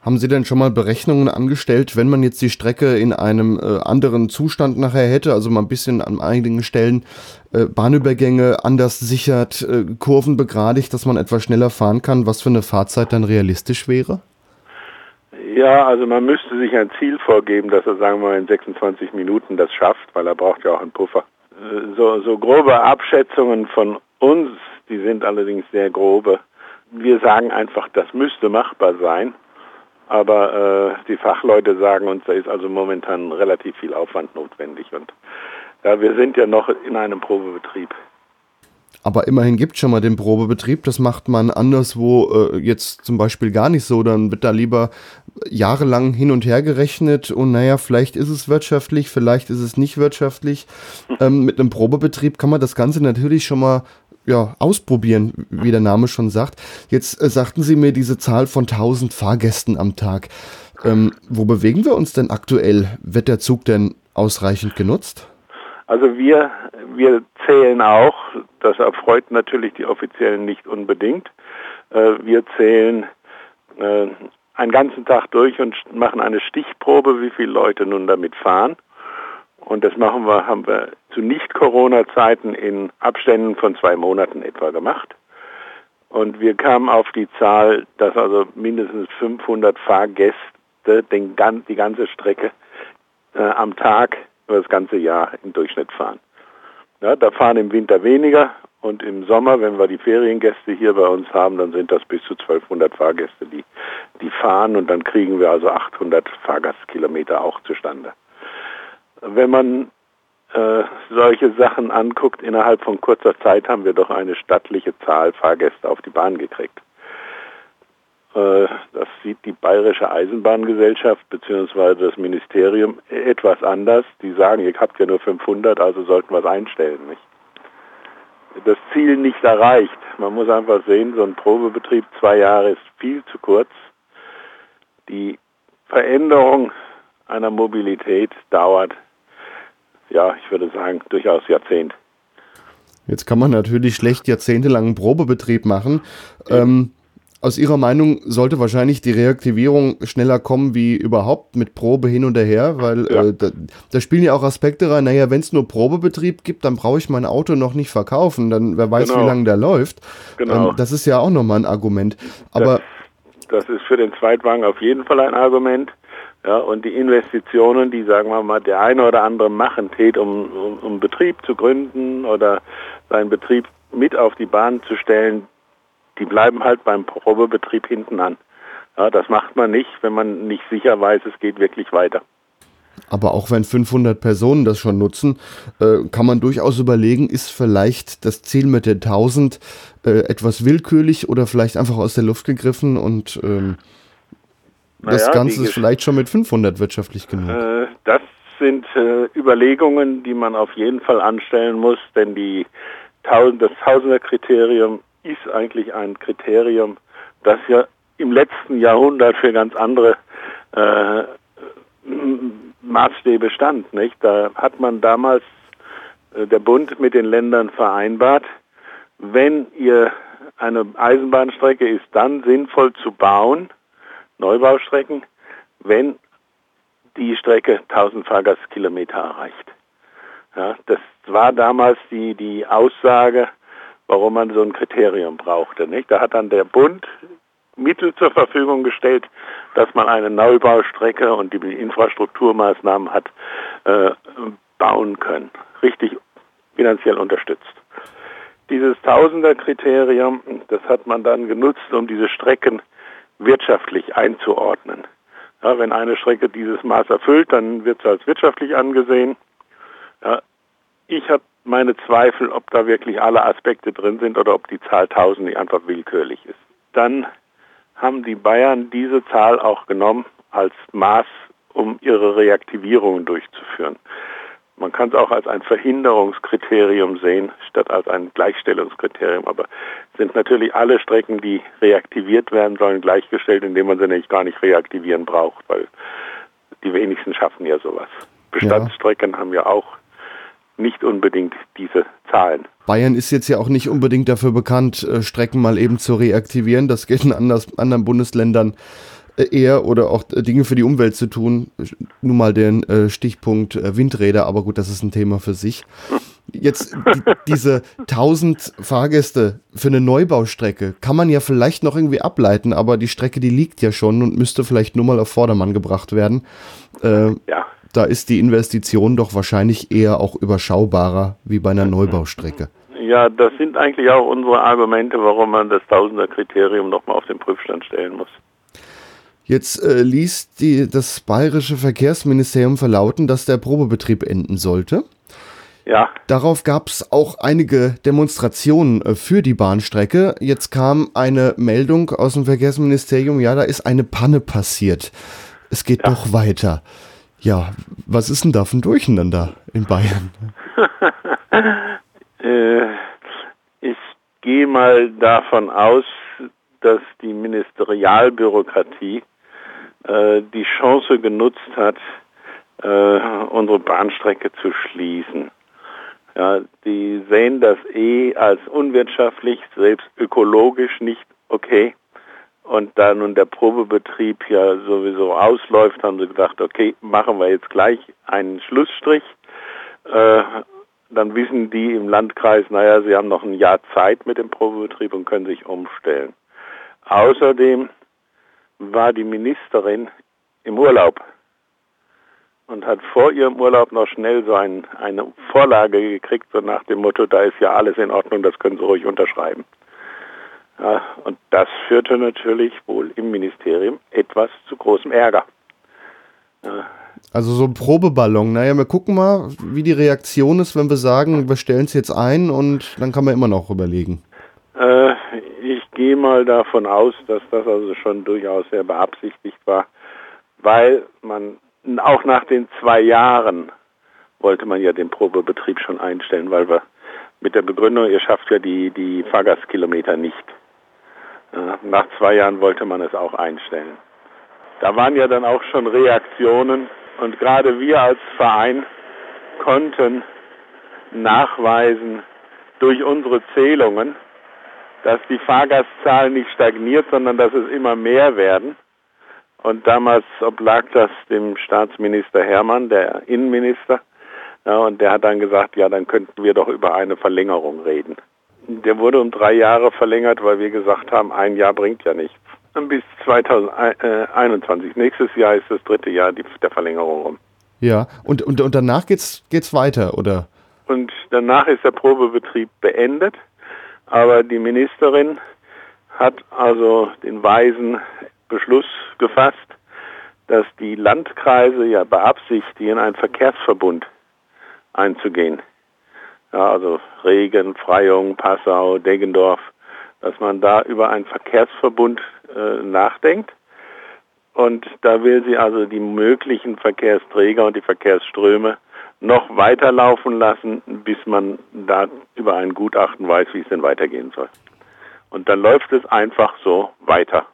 Haben Sie denn schon mal Berechnungen angestellt, wenn man jetzt die Strecke in einem äh, anderen Zustand nachher hätte, also mal ein bisschen an einigen Stellen äh, Bahnübergänge anders sichert, äh, Kurven begradigt, dass man etwas schneller fahren kann, was für eine Fahrzeit dann realistisch wäre? Ja, also man müsste sich ein Ziel vorgeben, dass er, sagen wir mal, in 26 Minuten das schafft, weil er braucht ja auch einen Puffer. Äh, so, so grobe Abschätzungen von uns, die sind allerdings sehr grobe. Wir sagen einfach, das müsste machbar sein. Aber äh, die Fachleute sagen uns, da ist also momentan relativ viel Aufwand notwendig. Und ja, wir sind ja noch in einem Probebetrieb. Aber immerhin gibt es schon mal den Probebetrieb. Das macht man anderswo äh, jetzt zum Beispiel gar nicht so. Dann wird da lieber jahrelang hin und her gerechnet und naja, vielleicht ist es wirtschaftlich, vielleicht ist es nicht wirtschaftlich. Ähm, mit einem Probebetrieb kann man das Ganze natürlich schon mal ja, ausprobieren, wie der Name schon sagt. Jetzt äh, sagten Sie mir diese Zahl von 1000 Fahrgästen am Tag. Ähm, wo bewegen wir uns denn aktuell? Wird der Zug denn ausreichend genutzt? Also wir, wir zählen auch, das erfreut natürlich die Offiziellen nicht unbedingt. Äh, wir zählen äh, einen ganzen Tag durch und machen eine Stichprobe, wie viele Leute nun damit fahren. Und das machen wir, haben wir zu Nicht-Corona-Zeiten in Abständen von zwei Monaten etwa gemacht. Und wir kamen auf die Zahl, dass also mindestens 500 Fahrgäste den, die ganze Strecke äh, am Tag über das ganze Jahr im Durchschnitt fahren. Ja, da fahren im Winter weniger und im Sommer, wenn wir die Feriengäste hier bei uns haben, dann sind das bis zu 1200 Fahrgäste, die, die fahren und dann kriegen wir also 800 Fahrgastkilometer auch zustande wenn man äh, solche Sachen anguckt, innerhalb von kurzer Zeit haben wir doch eine stattliche Zahl Fahrgäste auf die Bahn gekriegt. Äh, das sieht die Bayerische Eisenbahngesellschaft bzw. das Ministerium etwas anders. Die sagen, ihr habt ja nur 500, also sollten wir es einstellen. Nicht? Das Ziel nicht erreicht. Man muss einfach sehen, so ein Probebetrieb zwei Jahre ist viel zu kurz. Die Veränderung einer Mobilität dauert ja, ich würde sagen, durchaus Jahrzehnt. Jetzt kann man natürlich schlecht jahrzehntelangen Probebetrieb machen. Ähm, aus Ihrer Meinung sollte wahrscheinlich die Reaktivierung schneller kommen wie überhaupt mit Probe hin und her, weil ja. äh, da, da, spielen ja auch Aspekte rein. Naja, wenn es nur Probebetrieb gibt, dann brauche ich mein Auto noch nicht verkaufen. Dann wer weiß, genau. wie lange der läuft. Genau. Ähm, das ist ja auch nochmal ein Argument. Aber das, das ist für den Zweitwagen auf jeden Fall ein Argument. Ja, und die Investitionen, die, sagen wir mal, der eine oder andere machen tät, um, um, um Betrieb zu gründen oder seinen Betrieb mit auf die Bahn zu stellen, die bleiben halt beim Probebetrieb hinten an. Ja, das macht man nicht, wenn man nicht sicher weiß, es geht wirklich weiter. Aber auch wenn 500 Personen das schon nutzen, äh, kann man durchaus überlegen, ist vielleicht das Ziel mit den 1000 äh, etwas willkürlich oder vielleicht einfach aus der Luft gegriffen und ähm, das naja, Ganze ist vielleicht schon mit 500 wirtschaftlich genug. Äh, das sind äh, Überlegungen, die man auf jeden Fall anstellen muss, denn die das Tausender-Kriterium ist eigentlich ein Kriterium, das ja im letzten Jahrhundert für ganz andere äh, Maßstäbe stand. Nicht? Da hat man damals äh, der Bund mit den Ländern vereinbart, wenn ihr eine Eisenbahnstrecke ist dann sinnvoll zu bauen, Neubaustrecken, wenn die Strecke 1000 Fahrgastkilometer erreicht. Ja, das war damals die, die Aussage, warum man so ein Kriterium brauchte. Nicht? Da hat dann der Bund Mittel zur Verfügung gestellt, dass man eine Neubaustrecke und die Infrastrukturmaßnahmen hat äh, bauen können. Richtig finanziell unterstützt. Dieses Tausender-Kriterium, das hat man dann genutzt, um diese Strecken wirtschaftlich einzuordnen. Ja, wenn eine Strecke dieses Maß erfüllt, dann wird sie als wirtschaftlich angesehen. Ja, ich habe meine Zweifel, ob da wirklich alle Aspekte drin sind oder ob die Zahl 1000 nicht einfach willkürlich ist. Dann haben die Bayern diese Zahl auch genommen als Maß, um ihre Reaktivierungen durchzuführen. Man kann es auch als ein Verhinderungskriterium sehen, statt als ein Gleichstellungskriterium. Aber sind natürlich alle Strecken, die reaktiviert werden sollen, gleichgestellt, indem man sie nicht gar nicht reaktivieren braucht, weil die wenigsten schaffen ja sowas. Bestandsstrecken ja. haben ja auch nicht unbedingt diese Zahlen. Bayern ist jetzt ja auch nicht unbedingt dafür bekannt, äh, Strecken mal eben zu reaktivieren. Das geht in anders, anderen Bundesländern eher oder auch äh, Dinge für die Umwelt zu tun. Nur mal den Stichpunkt Windräder, aber gut, das ist ein Thema für sich. Jetzt die, diese 1000 Fahrgäste für eine Neubaustrecke kann man ja vielleicht noch irgendwie ableiten, aber die Strecke, die liegt ja schon und müsste vielleicht nur mal auf Vordermann gebracht werden. Äh, ja da ist die Investition doch wahrscheinlich eher auch überschaubarer wie bei einer Neubaustrecke. Ja, das sind eigentlich auch unsere Argumente, warum man das Tausender-Kriterium nochmal auf den Prüfstand stellen muss. Jetzt äh, ließ die, das bayerische Verkehrsministerium verlauten, dass der Probebetrieb enden sollte. Ja. Darauf gab es auch einige Demonstrationen äh, für die Bahnstrecke. Jetzt kam eine Meldung aus dem Verkehrsministerium, ja, da ist eine Panne passiert. Es geht ja. doch weiter. Ja, was ist denn da für ein Durcheinander in Bayern? äh, ich gehe mal davon aus, dass die Ministerialbürokratie äh, die Chance genutzt hat, äh, unsere Bahnstrecke zu schließen. Ja, die sehen das eh als unwirtschaftlich, selbst ökologisch nicht okay. Und da nun der Probebetrieb ja sowieso ausläuft, haben sie gedacht, okay, machen wir jetzt gleich einen Schlussstrich. Äh, dann wissen die im Landkreis, naja, sie haben noch ein Jahr Zeit mit dem Probebetrieb und können sich umstellen. Außerdem war die Ministerin im Urlaub und hat vor ihrem Urlaub noch schnell so ein, eine Vorlage gekriegt, so nach dem Motto, da ist ja alles in Ordnung, das können Sie ruhig unterschreiben. Ja, und das führte natürlich wohl im Ministerium etwas zu großem Ärger. Ja. Also so ein Probeballon. Naja, wir gucken mal, wie die Reaktion ist, wenn wir sagen, wir stellen es jetzt ein und dann kann man immer noch überlegen. Äh, gehe mal davon aus, dass das also schon durchaus sehr beabsichtigt war, weil man auch nach den zwei Jahren wollte man ja den Probebetrieb schon einstellen, weil wir mit der Begründung, ihr schafft ja die, die Fahrgastkilometer nicht. Nach zwei Jahren wollte man es auch einstellen. Da waren ja dann auch schon Reaktionen und gerade wir als Verein konnten nachweisen durch unsere Zählungen, dass die Fahrgastzahlen nicht stagniert, sondern dass es immer mehr werden. Und damals oblag das dem Staatsminister Hermann, der Innenminister, ja, und der hat dann gesagt, ja, dann könnten wir doch über eine Verlängerung reden. Der wurde um drei Jahre verlängert, weil wir gesagt haben, ein Jahr bringt ja nichts. Bis 2021. Nächstes Jahr ist das dritte Jahr der Verlängerung rum. Ja, und, und, und danach geht's, geht's weiter, oder? Und danach ist der Probebetrieb beendet. Aber die Ministerin hat also den weisen Beschluss gefasst, dass die Landkreise ja beabsichtigen, einen Verkehrsverbund einzugehen ja, also Regen, Freyung, Passau, Deggendorf, dass man da über einen Verkehrsverbund äh, nachdenkt. Und da will sie also die möglichen Verkehrsträger und die Verkehrsströme noch weiterlaufen lassen, bis man da über ein Gutachten weiß, wie es denn weitergehen soll. Und dann läuft es einfach so weiter.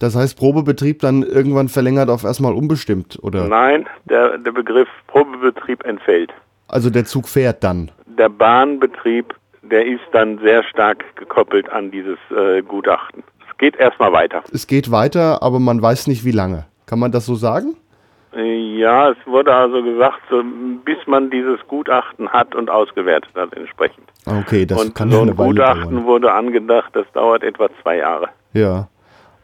Das heißt, Probebetrieb dann irgendwann verlängert auf erstmal unbestimmt, oder? Nein, der, der Begriff Probebetrieb entfällt. Also der Zug fährt dann. Der Bahnbetrieb, der ist dann sehr stark gekoppelt an dieses äh, Gutachten. Es geht erstmal weiter. Es geht weiter, aber man weiß nicht wie lange. Kann man das so sagen? Ja, es wurde also gesagt, bis man dieses Gutachten hat und ausgewertet hat entsprechend. Okay, das und kann so ein Gutachten dauern. wurde angedacht, das dauert etwa zwei Jahre. Ja.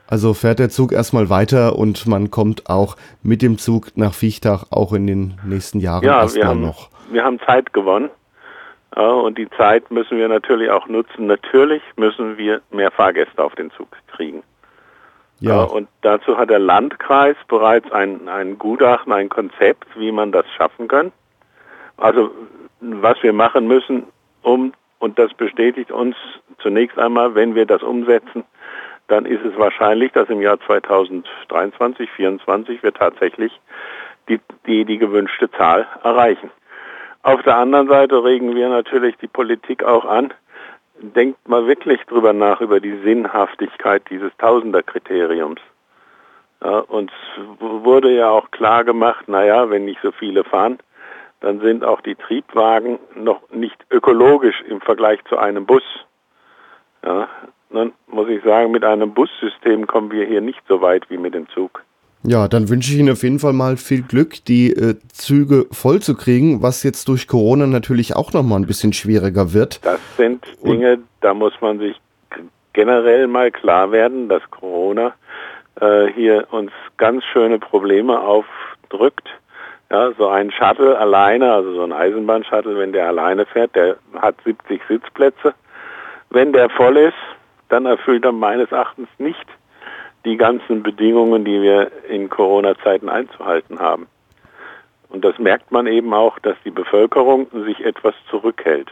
Also fährt der Zug erstmal weiter und man kommt auch mit dem Zug nach Viechtach auch in den nächsten Jahren ja, erstmal noch wir haben Zeit gewonnen. Und die Zeit müssen wir natürlich auch nutzen. Natürlich müssen wir mehr Fahrgäste auf den Zug kriegen. Ja. ja. und dazu hat der Landkreis bereits ein, ein Gutachten, ein Konzept, wie man das schaffen kann. Also was wir machen müssen, um, und das bestätigt uns zunächst einmal, wenn wir das umsetzen, dann ist es wahrscheinlich, dass im Jahr 2023, 2024 wir tatsächlich die, die, die gewünschte Zahl erreichen. Auf der anderen Seite regen wir natürlich die Politik auch an. Denkt mal wirklich drüber nach, über die Sinnhaftigkeit dieses Tausenderkriteriums. Ja, uns wurde ja auch klar gemacht, naja, wenn nicht so viele fahren, dann sind auch die Triebwagen noch nicht ökologisch im Vergleich zu einem Bus. Ja, dann muss ich sagen, mit einem Bussystem kommen wir hier nicht so weit wie mit dem Zug. Ja, dann wünsche ich Ihnen auf jeden Fall mal viel Glück, die äh, Züge voll zu kriegen, was jetzt durch Corona natürlich auch noch mal ein bisschen schwieriger wird. Das sind Dinge, da muss man sich generell mal klar werden, dass Corona äh, hier uns ganz schöne Probleme aufdrückt. Ja, so ein Shuttle alleine, also so ein Eisenbahnshuttle, wenn der alleine fährt, der hat 70 Sitzplätze. Wenn der voll ist, dann erfüllt er meines Erachtens nicht die ganzen Bedingungen, die wir in Corona-Zeiten einzuhalten haben. Und das merkt man eben auch, dass die Bevölkerung sich etwas zurückhält.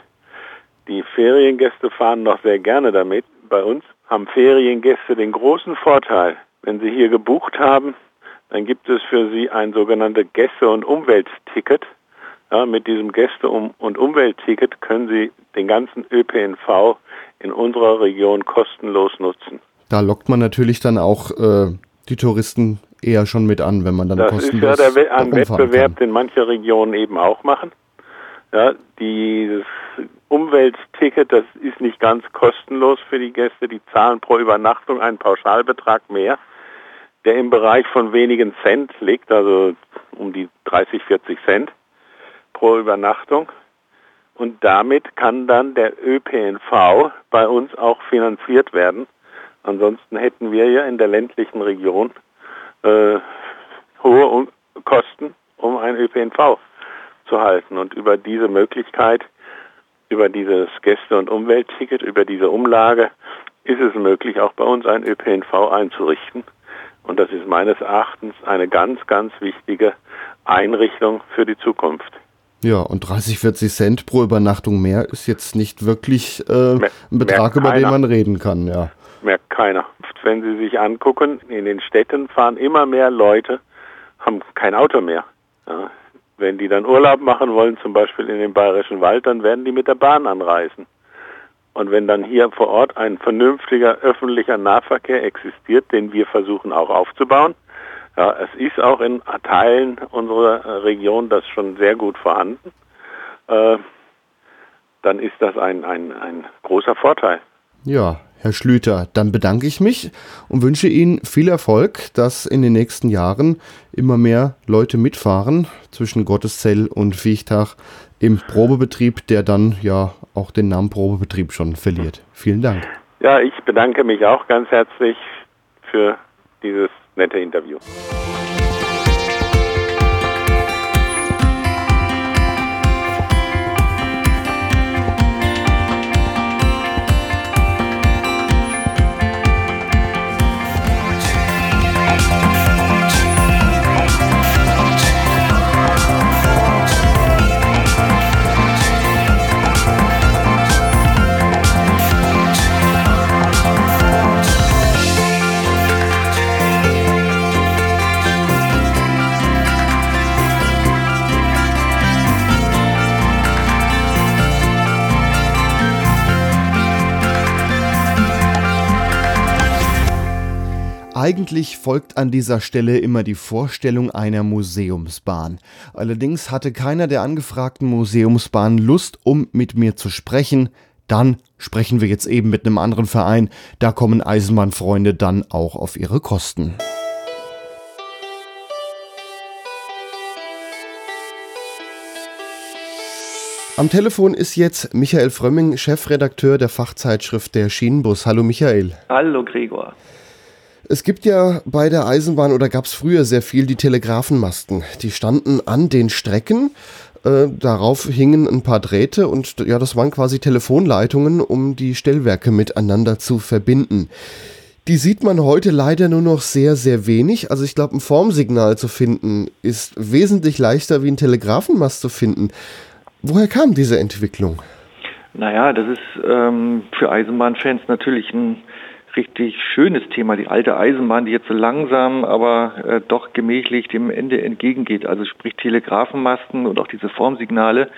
Die Feriengäste fahren noch sehr gerne damit. Bei uns haben Feriengäste den großen Vorteil, wenn sie hier gebucht haben, dann gibt es für sie ein sogenanntes Gäste- und Umweltticket. Ja, mit diesem Gäste- und Umweltticket können Sie den ganzen ÖPNV in unserer Region kostenlos nutzen. Da lockt man natürlich dann auch äh, die Touristen eher schon mit an, wenn man dann das kostenlos Das ist ja der ein Wettbewerb, den manche Regionen eben auch machen. Ja, dieses Umweltticket, das ist nicht ganz kostenlos für die Gäste. Die zahlen pro Übernachtung einen Pauschalbetrag mehr, der im Bereich von wenigen Cent liegt, also um die 30, 40 Cent pro Übernachtung. Und damit kann dann der ÖPNV bei uns auch finanziert werden. Ansonsten hätten wir ja in der ländlichen Region äh, hohe Kosten, um einen ÖPNV zu halten. Und über diese Möglichkeit, über dieses Gäste- und Umweltticket, über diese Umlage, ist es möglich, auch bei uns einen ÖPNV einzurichten. Und das ist meines Erachtens eine ganz, ganz wichtige Einrichtung für die Zukunft. Ja, und 30, 40 Cent pro Übernachtung mehr ist jetzt nicht wirklich äh, ein Betrag, über den man reden kann, ja merkt keiner. Wenn Sie sich angucken, in den Städten fahren immer mehr Leute, haben kein Auto mehr. Ja. Wenn die dann Urlaub machen wollen, zum Beispiel in den Bayerischen Wald, dann werden die mit der Bahn anreisen. Und wenn dann hier vor Ort ein vernünftiger öffentlicher Nahverkehr existiert, den wir versuchen auch aufzubauen, ja, es ist auch in Teilen unserer Region das schon sehr gut vorhanden, äh, dann ist das ein, ein, ein großer Vorteil. Ja, Herr Schlüter, dann bedanke ich mich und wünsche Ihnen viel Erfolg, dass in den nächsten Jahren immer mehr Leute mitfahren zwischen Gotteszell und Viechtag im Probebetrieb, der dann ja auch den Namen Probebetrieb schon verliert. Vielen Dank. Ja, ich bedanke mich auch ganz herzlich für dieses nette Interview. Eigentlich folgt an dieser Stelle immer die Vorstellung einer Museumsbahn. Allerdings hatte keiner der angefragten Museumsbahnen Lust, um mit mir zu sprechen. Dann sprechen wir jetzt eben mit einem anderen Verein. Da kommen Eisenbahnfreunde dann auch auf ihre Kosten. Am Telefon ist jetzt Michael Frömming, Chefredakteur der Fachzeitschrift Der Schienenbus. Hallo Michael. Hallo Gregor. Es gibt ja bei der Eisenbahn oder gab es früher sehr viel die Telegrafenmasten. Die standen an den Strecken. Äh, darauf hingen ein paar Drähte und ja, das waren quasi Telefonleitungen, um die Stellwerke miteinander zu verbinden. Die sieht man heute leider nur noch sehr, sehr wenig. Also ich glaube, ein Formsignal zu finden ist wesentlich leichter wie ein Telegrafenmast zu finden. Woher kam diese Entwicklung? Naja, das ist ähm, für Eisenbahnfans natürlich ein richtig schönes Thema, die alte Eisenbahn, die jetzt so langsam, aber äh, doch gemächlich dem Ende entgegengeht. Also sprich Telegrafenmasten und auch diese Formsignale,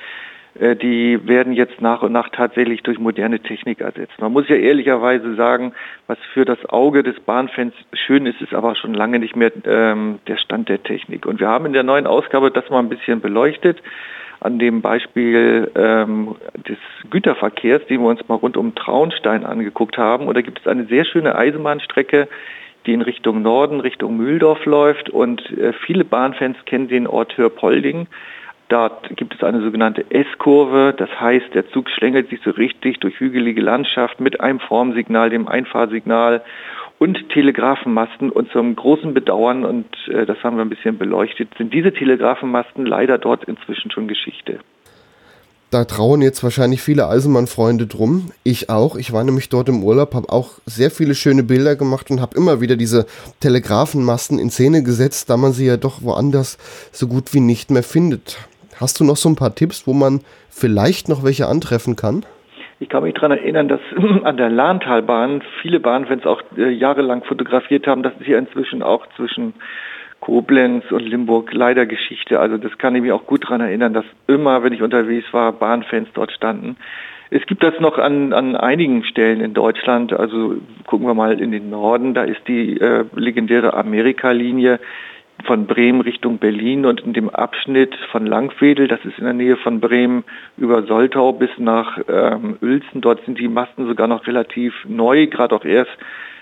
äh, die werden jetzt nach und nach tatsächlich durch moderne Technik ersetzt. Man muss ja ehrlicherweise sagen, was für das Auge des Bahnfans schön ist, ist aber schon lange nicht mehr ähm, der Stand der Technik. Und wir haben in der neuen Ausgabe das mal ein bisschen beleuchtet. An dem Beispiel ähm, des Güterverkehrs, den wir uns mal rund um Traunstein angeguckt haben. Und da gibt es eine sehr schöne Eisenbahnstrecke, die in Richtung Norden, Richtung Mühldorf läuft. Und äh, viele Bahnfans kennen den Ort Hörpolding. Dort gibt es eine sogenannte S-Kurve. Das heißt, der Zug schlängelt sich so richtig durch hügelige Landschaft mit einem Formsignal, dem Einfahrsignal und Telegrafenmasten. Und zum großen Bedauern, und äh, das haben wir ein bisschen beleuchtet, sind diese Telegrafenmasten leider dort inzwischen schon Geschichte. Da trauen jetzt wahrscheinlich viele Eisenbahnfreunde drum. Ich auch. Ich war nämlich dort im Urlaub, habe auch sehr viele schöne Bilder gemacht und habe immer wieder diese Telegrafenmasten in Szene gesetzt, da man sie ja doch woanders so gut wie nicht mehr findet. Hast du noch so ein paar Tipps, wo man vielleicht noch welche antreffen kann? Ich kann mich daran erinnern, dass an der Lahntalbahn viele Bahnfans auch äh, jahrelang fotografiert haben. Das ist hier inzwischen auch zwischen Koblenz und Limburg leider Geschichte. Also das kann ich mir auch gut daran erinnern, dass immer, wenn ich unterwegs war, Bahnfans dort standen. Es gibt das noch an, an einigen Stellen in Deutschland. Also gucken wir mal in den Norden. Da ist die äh, legendäre Amerika-Linie von Bremen Richtung Berlin und in dem Abschnitt von Langwedel, das ist in der Nähe von Bremen, über Soltau bis nach ähm, Uelzen. Dort sind die Masten sogar noch relativ neu, gerade auch erst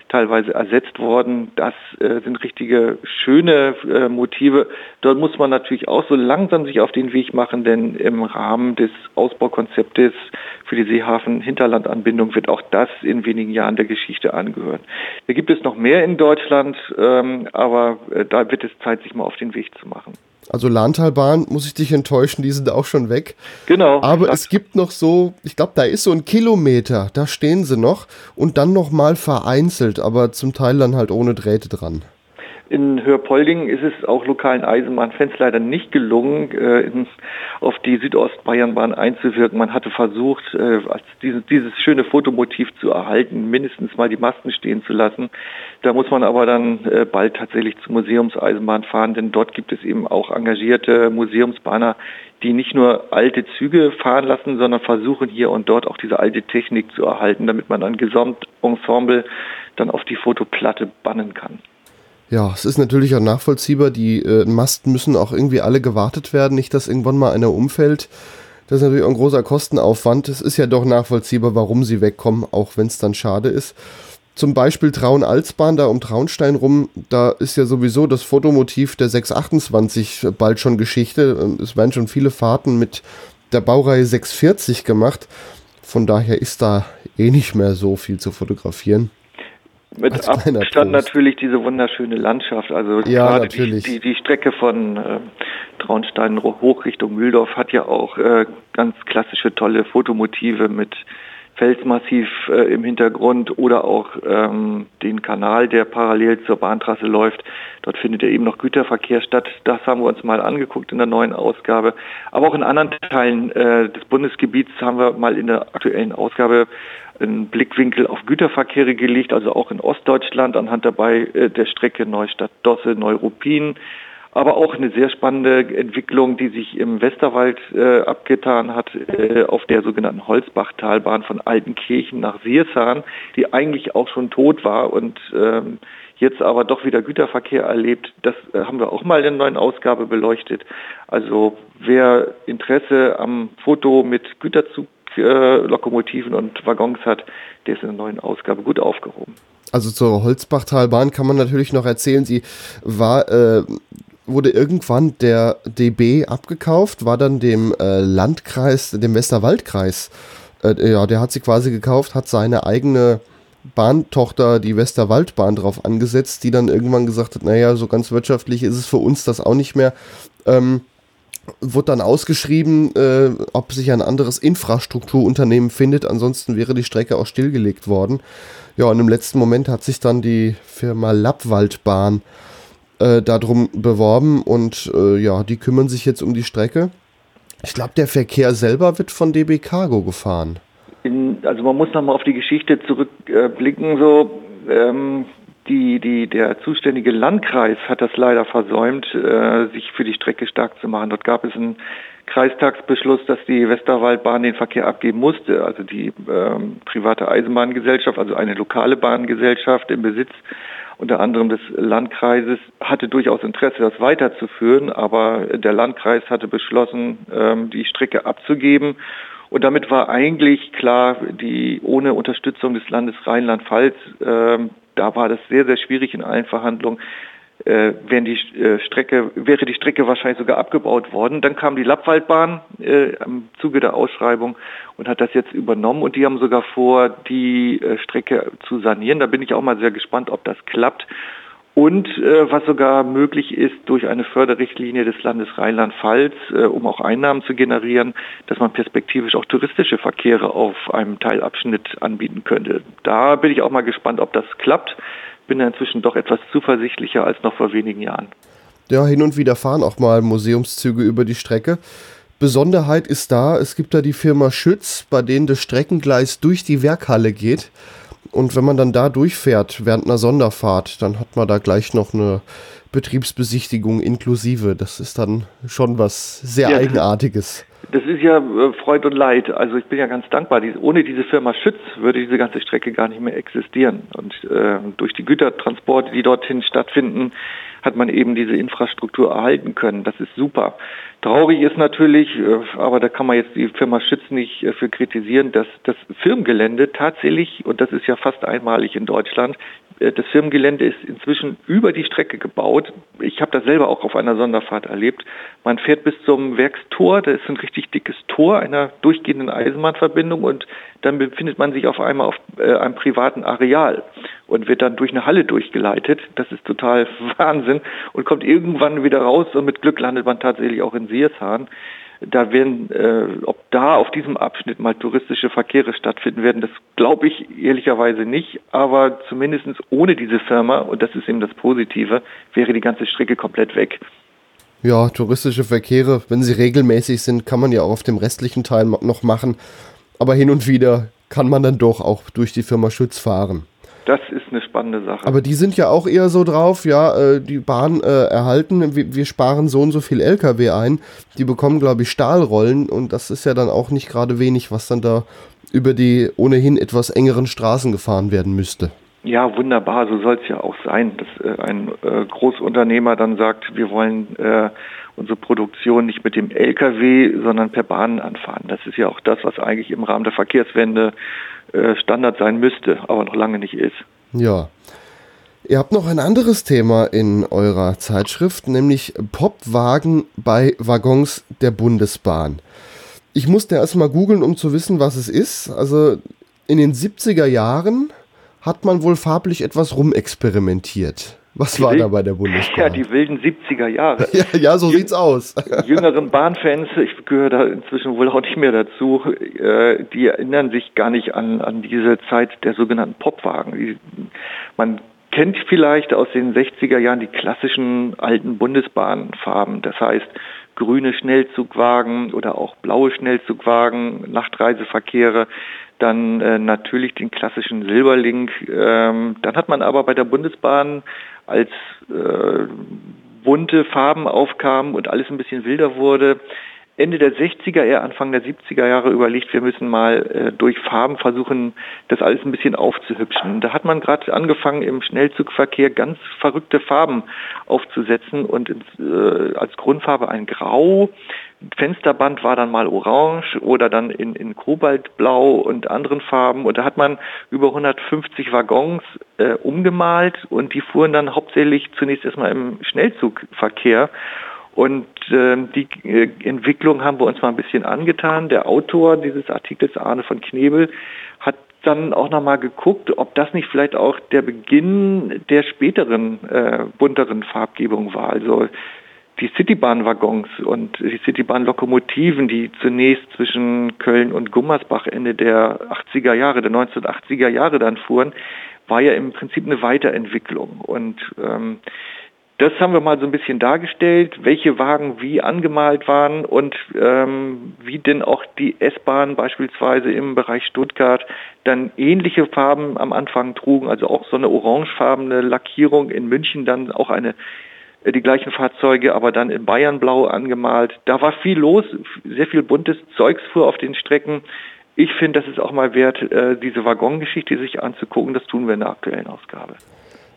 teilweise ersetzt worden. Das äh, sind richtige schöne äh, Motive. Dort muss man natürlich auch so langsam sich auf den Weg machen, denn im Rahmen des Ausbaukonzeptes für die Seehafen-Hinterlandanbindung wird auch das in wenigen Jahren der Geschichte angehören. Da gibt es noch mehr in Deutschland, ähm, aber äh, da wird es Zeit, sich mal auf den Weg zu machen. Also Lahntalbahn, muss ich dich enttäuschen, die sind auch schon weg. Genau. Aber es gibt noch so, ich glaube, da ist so ein Kilometer, da stehen sie noch und dann nochmal vereinzelt, aber zum Teil dann halt ohne Drähte dran. In Hörpolding ist es auch lokalen Eisenbahnfans leider nicht gelungen, äh, in, auf die Südostbayernbahn einzuwirken. Man hatte versucht, äh, dieses, dieses schöne Fotomotiv zu erhalten, mindestens mal die Masten stehen zu lassen. Da muss man aber dann äh, bald tatsächlich zur Museumseisenbahn fahren, denn dort gibt es eben auch engagierte Museumsbahner, die nicht nur alte Züge fahren lassen, sondern versuchen hier und dort auch diese alte Technik zu erhalten, damit man ein Gesamtensemble dann auf die Fotoplatte bannen kann. Ja, es ist natürlich auch nachvollziehbar. Die äh, Masten müssen auch irgendwie alle gewartet werden, nicht, dass irgendwann mal einer umfällt. Das ist natürlich auch ein großer Kostenaufwand. Es ist ja doch nachvollziehbar, warum sie wegkommen, auch wenn es dann schade ist. Zum Beispiel Traun-Alsbahn, da um Traunstein rum, da ist ja sowieso das Fotomotiv der 628 bald schon Geschichte. Ähm, es werden schon viele Fahrten mit der Baureihe 640 gemacht. Von daher ist da eh nicht mehr so viel zu fotografieren. Mit Abstand natürlich diese wunderschöne Landschaft. Also ja, gerade natürlich. Die, die, die Strecke von äh, Traunstein hoch Richtung Mühldorf hat ja auch äh, ganz klassische tolle Fotomotive mit Felsmassiv äh, im Hintergrund oder auch ähm, den Kanal, der parallel zur Bahntrasse läuft. Dort findet ja eben noch Güterverkehr statt. Das haben wir uns mal angeguckt in der neuen Ausgabe. Aber auch in anderen Teilen äh, des Bundesgebiets haben wir mal in der aktuellen Ausgabe einen Blickwinkel auf Güterverkehre gelegt, also auch in Ostdeutschland anhand dabei äh, der Strecke Neustadt-Dosse, Neuruppin aber auch eine sehr spannende Entwicklung, die sich im Westerwald äh, abgetan hat, äh, auf der sogenannten Holzbachtalbahn von Altenkirchen nach Siersahn, die eigentlich auch schon tot war und ähm, jetzt aber doch wieder Güterverkehr erlebt. Das äh, haben wir auch mal in der neuen Ausgabe beleuchtet. Also wer Interesse am Foto mit Güterzuglokomotiven äh, und Waggons hat, der ist in der neuen Ausgabe gut aufgehoben. Also zur Holzbachtalbahn kann man natürlich noch erzählen, sie war äh, wurde irgendwann der DB abgekauft, war dann dem äh, Landkreis, dem Westerwaldkreis, äh, ja, der hat sie quasi gekauft, hat seine eigene Bahntochter, die Westerwaldbahn, drauf angesetzt, die dann irgendwann gesagt hat, naja, so ganz wirtschaftlich ist es für uns das auch nicht mehr. Ähm, wurde dann ausgeschrieben, äh, ob sich ein anderes Infrastrukturunternehmen findet. Ansonsten wäre die Strecke auch stillgelegt worden. Ja, und im letzten Moment hat sich dann die Firma Lappwaldbahn äh, darum beworben und äh, ja, die kümmern sich jetzt um die Strecke. Ich glaube, der Verkehr selber wird von DB Cargo gefahren. In, also man muss nochmal auf die Geschichte zurückblicken. so ähm, die, die, der zuständige Landkreis hat das leider versäumt, äh, sich für die Strecke stark zu machen. Dort gab es einen Kreistagsbeschluss, dass die Westerwaldbahn den Verkehr abgeben musste. Also die ähm, private Eisenbahngesellschaft, also eine lokale Bahngesellschaft im Besitz unter anderem des Landkreises, hatte durchaus Interesse, das weiterzuführen, aber der Landkreis hatte beschlossen, ähm, die Strecke abzugeben. Und damit war eigentlich klar, die ohne Unterstützung des Landes Rheinland-Pfalz, ähm, da war das sehr, sehr schwierig in allen Verhandlungen, äh, die äh, Strecke, wäre die Strecke wahrscheinlich sogar abgebaut worden. Dann kam die Lappwaldbahn äh, im Zuge der Ausschreibung und hat das jetzt übernommen und die haben sogar vor, die äh, Strecke zu sanieren. Da bin ich auch mal sehr gespannt, ob das klappt. Und äh, was sogar möglich ist durch eine Förderrichtlinie des Landes Rheinland-Pfalz, äh, um auch Einnahmen zu generieren, dass man perspektivisch auch touristische Verkehre auf einem Teilabschnitt anbieten könnte. Da bin ich auch mal gespannt, ob das klappt bin da inzwischen doch etwas zuversichtlicher als noch vor wenigen Jahren. Ja, hin und wieder fahren auch mal Museumszüge über die Strecke. Besonderheit ist da, es gibt da die Firma Schütz, bei denen das Streckengleis durch die Werkhalle geht. Und wenn man dann da durchfährt während einer Sonderfahrt, dann hat man da gleich noch eine Betriebsbesichtigung inklusive. Das ist dann schon was sehr ja, Eigenartiges. Das ist ja äh, Freud und Leid. Also ich bin ja ganz dankbar. Ohne diese Firma Schütz würde diese ganze Strecke gar nicht mehr existieren. Und äh, durch die Gütertransporte, die dorthin stattfinden, hat man eben diese Infrastruktur erhalten können. Das ist super. Traurig ist natürlich, äh, aber da kann man jetzt die Firma Schütz nicht äh, für kritisieren, dass das Firmengelände tatsächlich, und das ist ja fast einmalig in Deutschland, äh, das Firmengelände ist inzwischen über die Strecke gebaut. Ich habe das selber auch auf einer Sonderfahrt erlebt. Man fährt bis zum Werkstor, das ist ein richtig dickes Tor einer durchgehenden Eisenbahnverbindung und dann befindet man sich auf einmal auf einem privaten Areal und wird dann durch eine Halle durchgeleitet. Das ist total Wahnsinn und kommt irgendwann wieder raus und mit Glück landet man tatsächlich auch in Siershan da werden, äh, ob da auf diesem Abschnitt mal touristische Verkehre stattfinden werden, das glaube ich ehrlicherweise nicht. Aber zumindest ohne diese Firma, und das ist eben das Positive, wäre die ganze Strecke komplett weg. Ja, touristische Verkehre, wenn sie regelmäßig sind, kann man ja auch auf dem restlichen Teil noch machen. Aber hin und wieder kann man dann doch auch durch die Firma Schütz fahren. Das ist eine spannende Sache. Aber die sind ja auch eher so drauf, ja, äh, die Bahn äh, erhalten, wir, wir, sparen so und so viel LKW ein. Die bekommen, glaube ich, Stahlrollen und das ist ja dann auch nicht gerade wenig, was dann da über die ohnehin etwas engeren Straßen gefahren werden müsste. Ja, wunderbar, so soll es ja auch sein, dass äh, ein äh, Großunternehmer dann sagt, wir wollen äh, unsere Produktion nicht mit dem Lkw, sondern per Bahn anfahren. Das ist ja auch das, was eigentlich im Rahmen der Verkehrswende Standard sein müsste, aber noch lange nicht ist. Ja. Ihr habt noch ein anderes Thema in eurer Zeitschrift, nämlich Popwagen bei Waggons der Bundesbahn. Ich musste erst mal googeln, um zu wissen, was es ist. Also in den 70er Jahren hat man wohl farblich etwas rumexperimentiert. Was die war da bei der Bundesbahn? Ja, die wilden 70er Jahre. ja, ja, so Jüng sieht's aus. jüngeren Bahnfans, ich gehöre da inzwischen wohl auch nicht mehr dazu, äh, die erinnern sich gar nicht an, an diese Zeit der sogenannten Popwagen. Die, man kennt vielleicht aus den 60er Jahren die klassischen alten Bundesbahnfarben. Das heißt, grüne Schnellzugwagen oder auch blaue Schnellzugwagen, Nachtreiseverkehre, dann äh, natürlich den klassischen Silberlink. Ähm, dann hat man aber bei der Bundesbahn als äh, bunte Farben aufkamen und alles ein bisschen wilder wurde, Ende der 60er, eher Anfang der 70er Jahre überlegt, wir müssen mal äh, durch Farben versuchen, das alles ein bisschen aufzuhübschen. Da hat man gerade angefangen, im Schnellzugverkehr ganz verrückte Farben aufzusetzen und ins, äh, als Grundfarbe ein Grau. Fensterband war dann mal orange oder dann in, in Kobaltblau und anderen Farben. Und da hat man über 150 Waggons äh, umgemalt und die fuhren dann hauptsächlich zunächst erstmal im Schnellzugverkehr. Und äh, die äh, Entwicklung haben wir uns mal ein bisschen angetan. Der Autor dieses Artikels, Arne von Knebel, hat dann auch nochmal geguckt, ob das nicht vielleicht auch der Beginn der späteren äh, bunteren Farbgebung war. Also die Citybahn-Waggons und die Citybahn-Lokomotiven, die zunächst zwischen Köln und Gummersbach Ende der 80er Jahre, der 1980er Jahre dann fuhren, war ja im Prinzip eine Weiterentwicklung. Und ähm, das haben wir mal so ein bisschen dargestellt, welche Wagen wie angemalt waren und ähm, wie denn auch die S-Bahn beispielsweise im Bereich Stuttgart dann ähnliche Farben am Anfang trugen, also auch so eine orangefarbene Lackierung in München, dann auch eine äh, die gleichen Fahrzeuge, aber dann in Bayernblau angemalt. Da war viel los, sehr viel buntes Zeugs fuhr auf den Strecken. Ich finde, das ist auch mal wert, äh, diese Waggongeschichte sich anzugucken. Das tun wir in der aktuellen Ausgabe.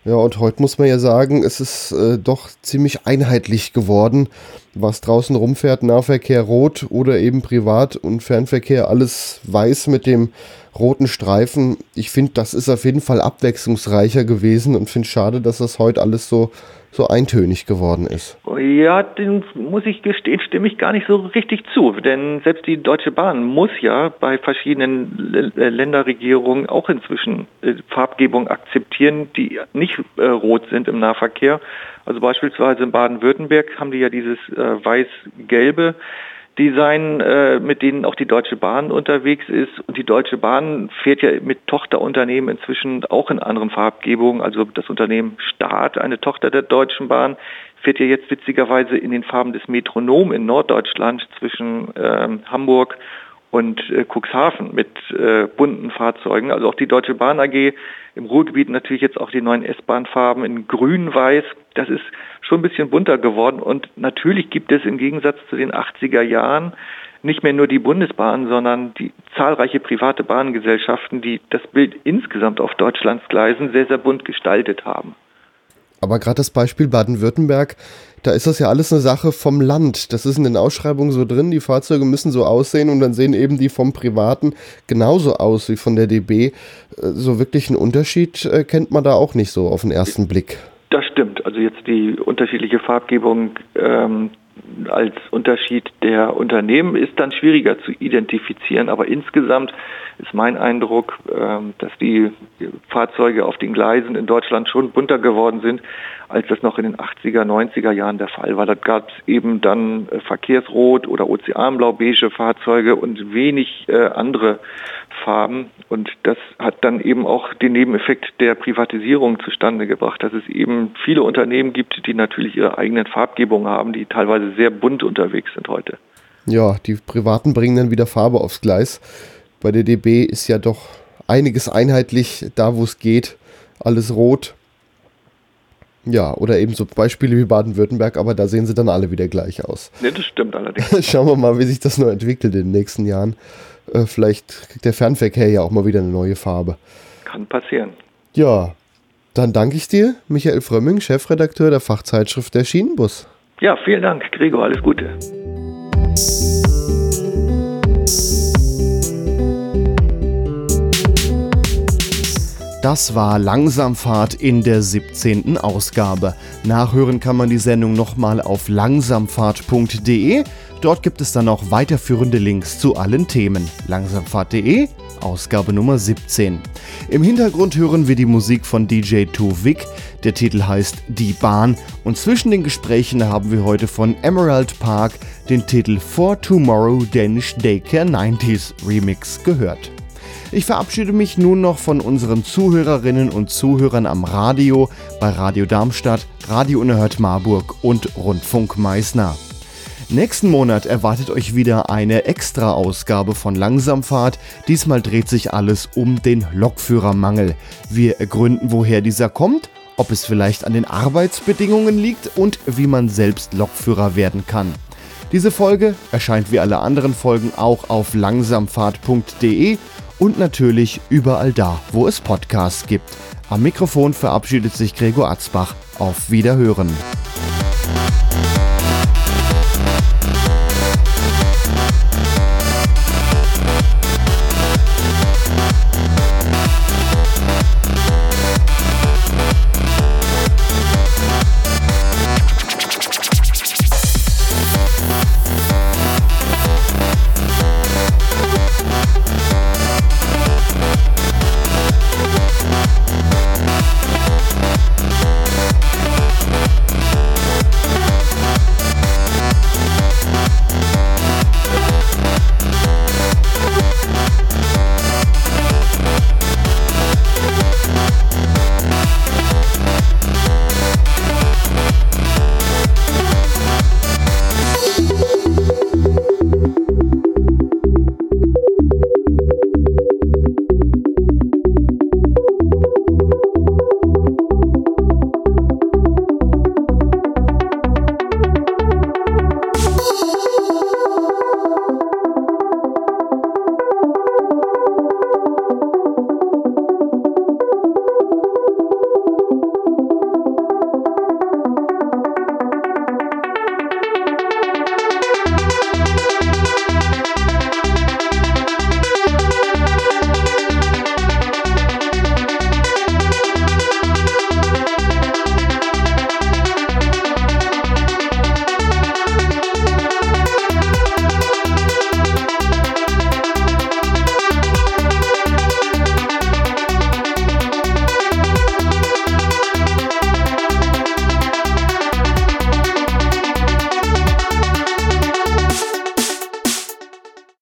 Ja, und heute muss man ja sagen, es ist äh, doch ziemlich einheitlich geworden, was draußen rumfährt, Nahverkehr rot oder eben Privat- und Fernverkehr alles weiß mit dem roten Streifen. Ich finde, das ist auf jeden Fall abwechslungsreicher gewesen und finde schade, dass das heute alles so so eintönig geworden ist. Ja, den muss ich gestehen, stimme ich gar nicht so richtig zu. Denn selbst die Deutsche Bahn muss ja bei verschiedenen L Länderregierungen auch inzwischen äh, Farbgebung akzeptieren, die nicht äh, rot sind im Nahverkehr. Also beispielsweise in Baden-Württemberg haben die ja dieses äh, Design, äh, mit denen auch die Deutsche Bahn unterwegs ist. Und die Deutsche Bahn fährt ja mit Tochterunternehmen inzwischen auch in anderen Farbgebungen. Also das Unternehmen Staat, eine Tochter der Deutschen Bahn, fährt ja jetzt witzigerweise in den Farben des Metronom in Norddeutschland zwischen ähm, Hamburg und äh, Cuxhaven mit äh, bunten Fahrzeugen. Also auch die Deutsche Bahn AG im Ruhrgebiet natürlich jetzt auch die neuen S-Bahn-Farben in grün-weiß. Das ist schon ein bisschen bunter geworden und natürlich gibt es im Gegensatz zu den 80er Jahren nicht mehr nur die Bundesbahn, sondern die zahlreiche private Bahngesellschaften, die das Bild insgesamt auf Deutschlands Gleisen sehr, sehr bunt gestaltet haben. Aber gerade das Beispiel Baden-Württemberg, da ist das ja alles eine Sache vom Land. Das ist in den Ausschreibungen so drin, die Fahrzeuge müssen so aussehen und dann sehen eben die vom Privaten genauso aus wie von der DB. Äh, so wirklich einen Unterschied äh, kennt man da auch nicht so auf den ersten Blick. Das stimmt. Also jetzt die unterschiedliche Farbgebung ähm, als Unterschied der Unternehmen ist dann schwieriger zu identifizieren, aber insgesamt ist mein Eindruck, ähm, dass die Fahrzeuge auf den Gleisen in Deutschland schon bunter geworden sind, als das noch in den 80er, 90er Jahren der Fall war. Da gab es eben dann äh, Verkehrsrot oder Ozeanblau-beige Fahrzeuge und wenig äh, andere Farben. Und das hat dann eben auch den Nebeneffekt der Privatisierung zustande gebracht, dass es eben viele Unternehmen gibt, die natürlich ihre eigenen Farbgebungen haben, die teilweise sehr bunt unterwegs sind heute. Ja, die Privaten bringen dann wieder Farbe aufs Gleis. Bei der DB ist ja doch einiges einheitlich, da wo es geht, alles rot. Ja, oder eben so Beispiele wie Baden-Württemberg, aber da sehen sie dann alle wieder gleich aus. Nee, das stimmt allerdings. Schauen wir mal, wie sich das noch entwickelt in den nächsten Jahren. Äh, vielleicht kriegt der Fernverkehr ja auch mal wieder eine neue Farbe. Kann passieren. Ja, dann danke ich dir, Michael Frömming, Chefredakteur der Fachzeitschrift Der Schienenbus. Ja, vielen Dank, Gregor, alles Gute. Das war Langsamfahrt in der 17. Ausgabe. Nachhören kann man die Sendung nochmal auf langsamfahrt.de. Dort gibt es dann auch weiterführende Links zu allen Themen. Langsamfahrt.de, Ausgabe Nummer 17. Im Hintergrund hören wir die Musik von DJ Tuvik. Der Titel heißt Die Bahn und zwischen den Gesprächen haben wir heute von Emerald Park den Titel For Tomorrow Danish Daycare 90s Remix gehört. Ich verabschiede mich nun noch von unseren Zuhörerinnen und Zuhörern am Radio bei Radio Darmstadt, Radio Unerhört Marburg und Rundfunk Meißner. Nächsten Monat erwartet euch wieder eine Extra-Ausgabe von Langsamfahrt. Diesmal dreht sich alles um den Lokführermangel. Wir ergründen, woher dieser kommt, ob es vielleicht an den Arbeitsbedingungen liegt und wie man selbst Lokführer werden kann. Diese Folge erscheint wie alle anderen Folgen auch auf langsamfahrt.de und natürlich überall da, wo es Podcasts gibt. Am Mikrofon verabschiedet sich Gregor Atzbach. Auf Wiederhören.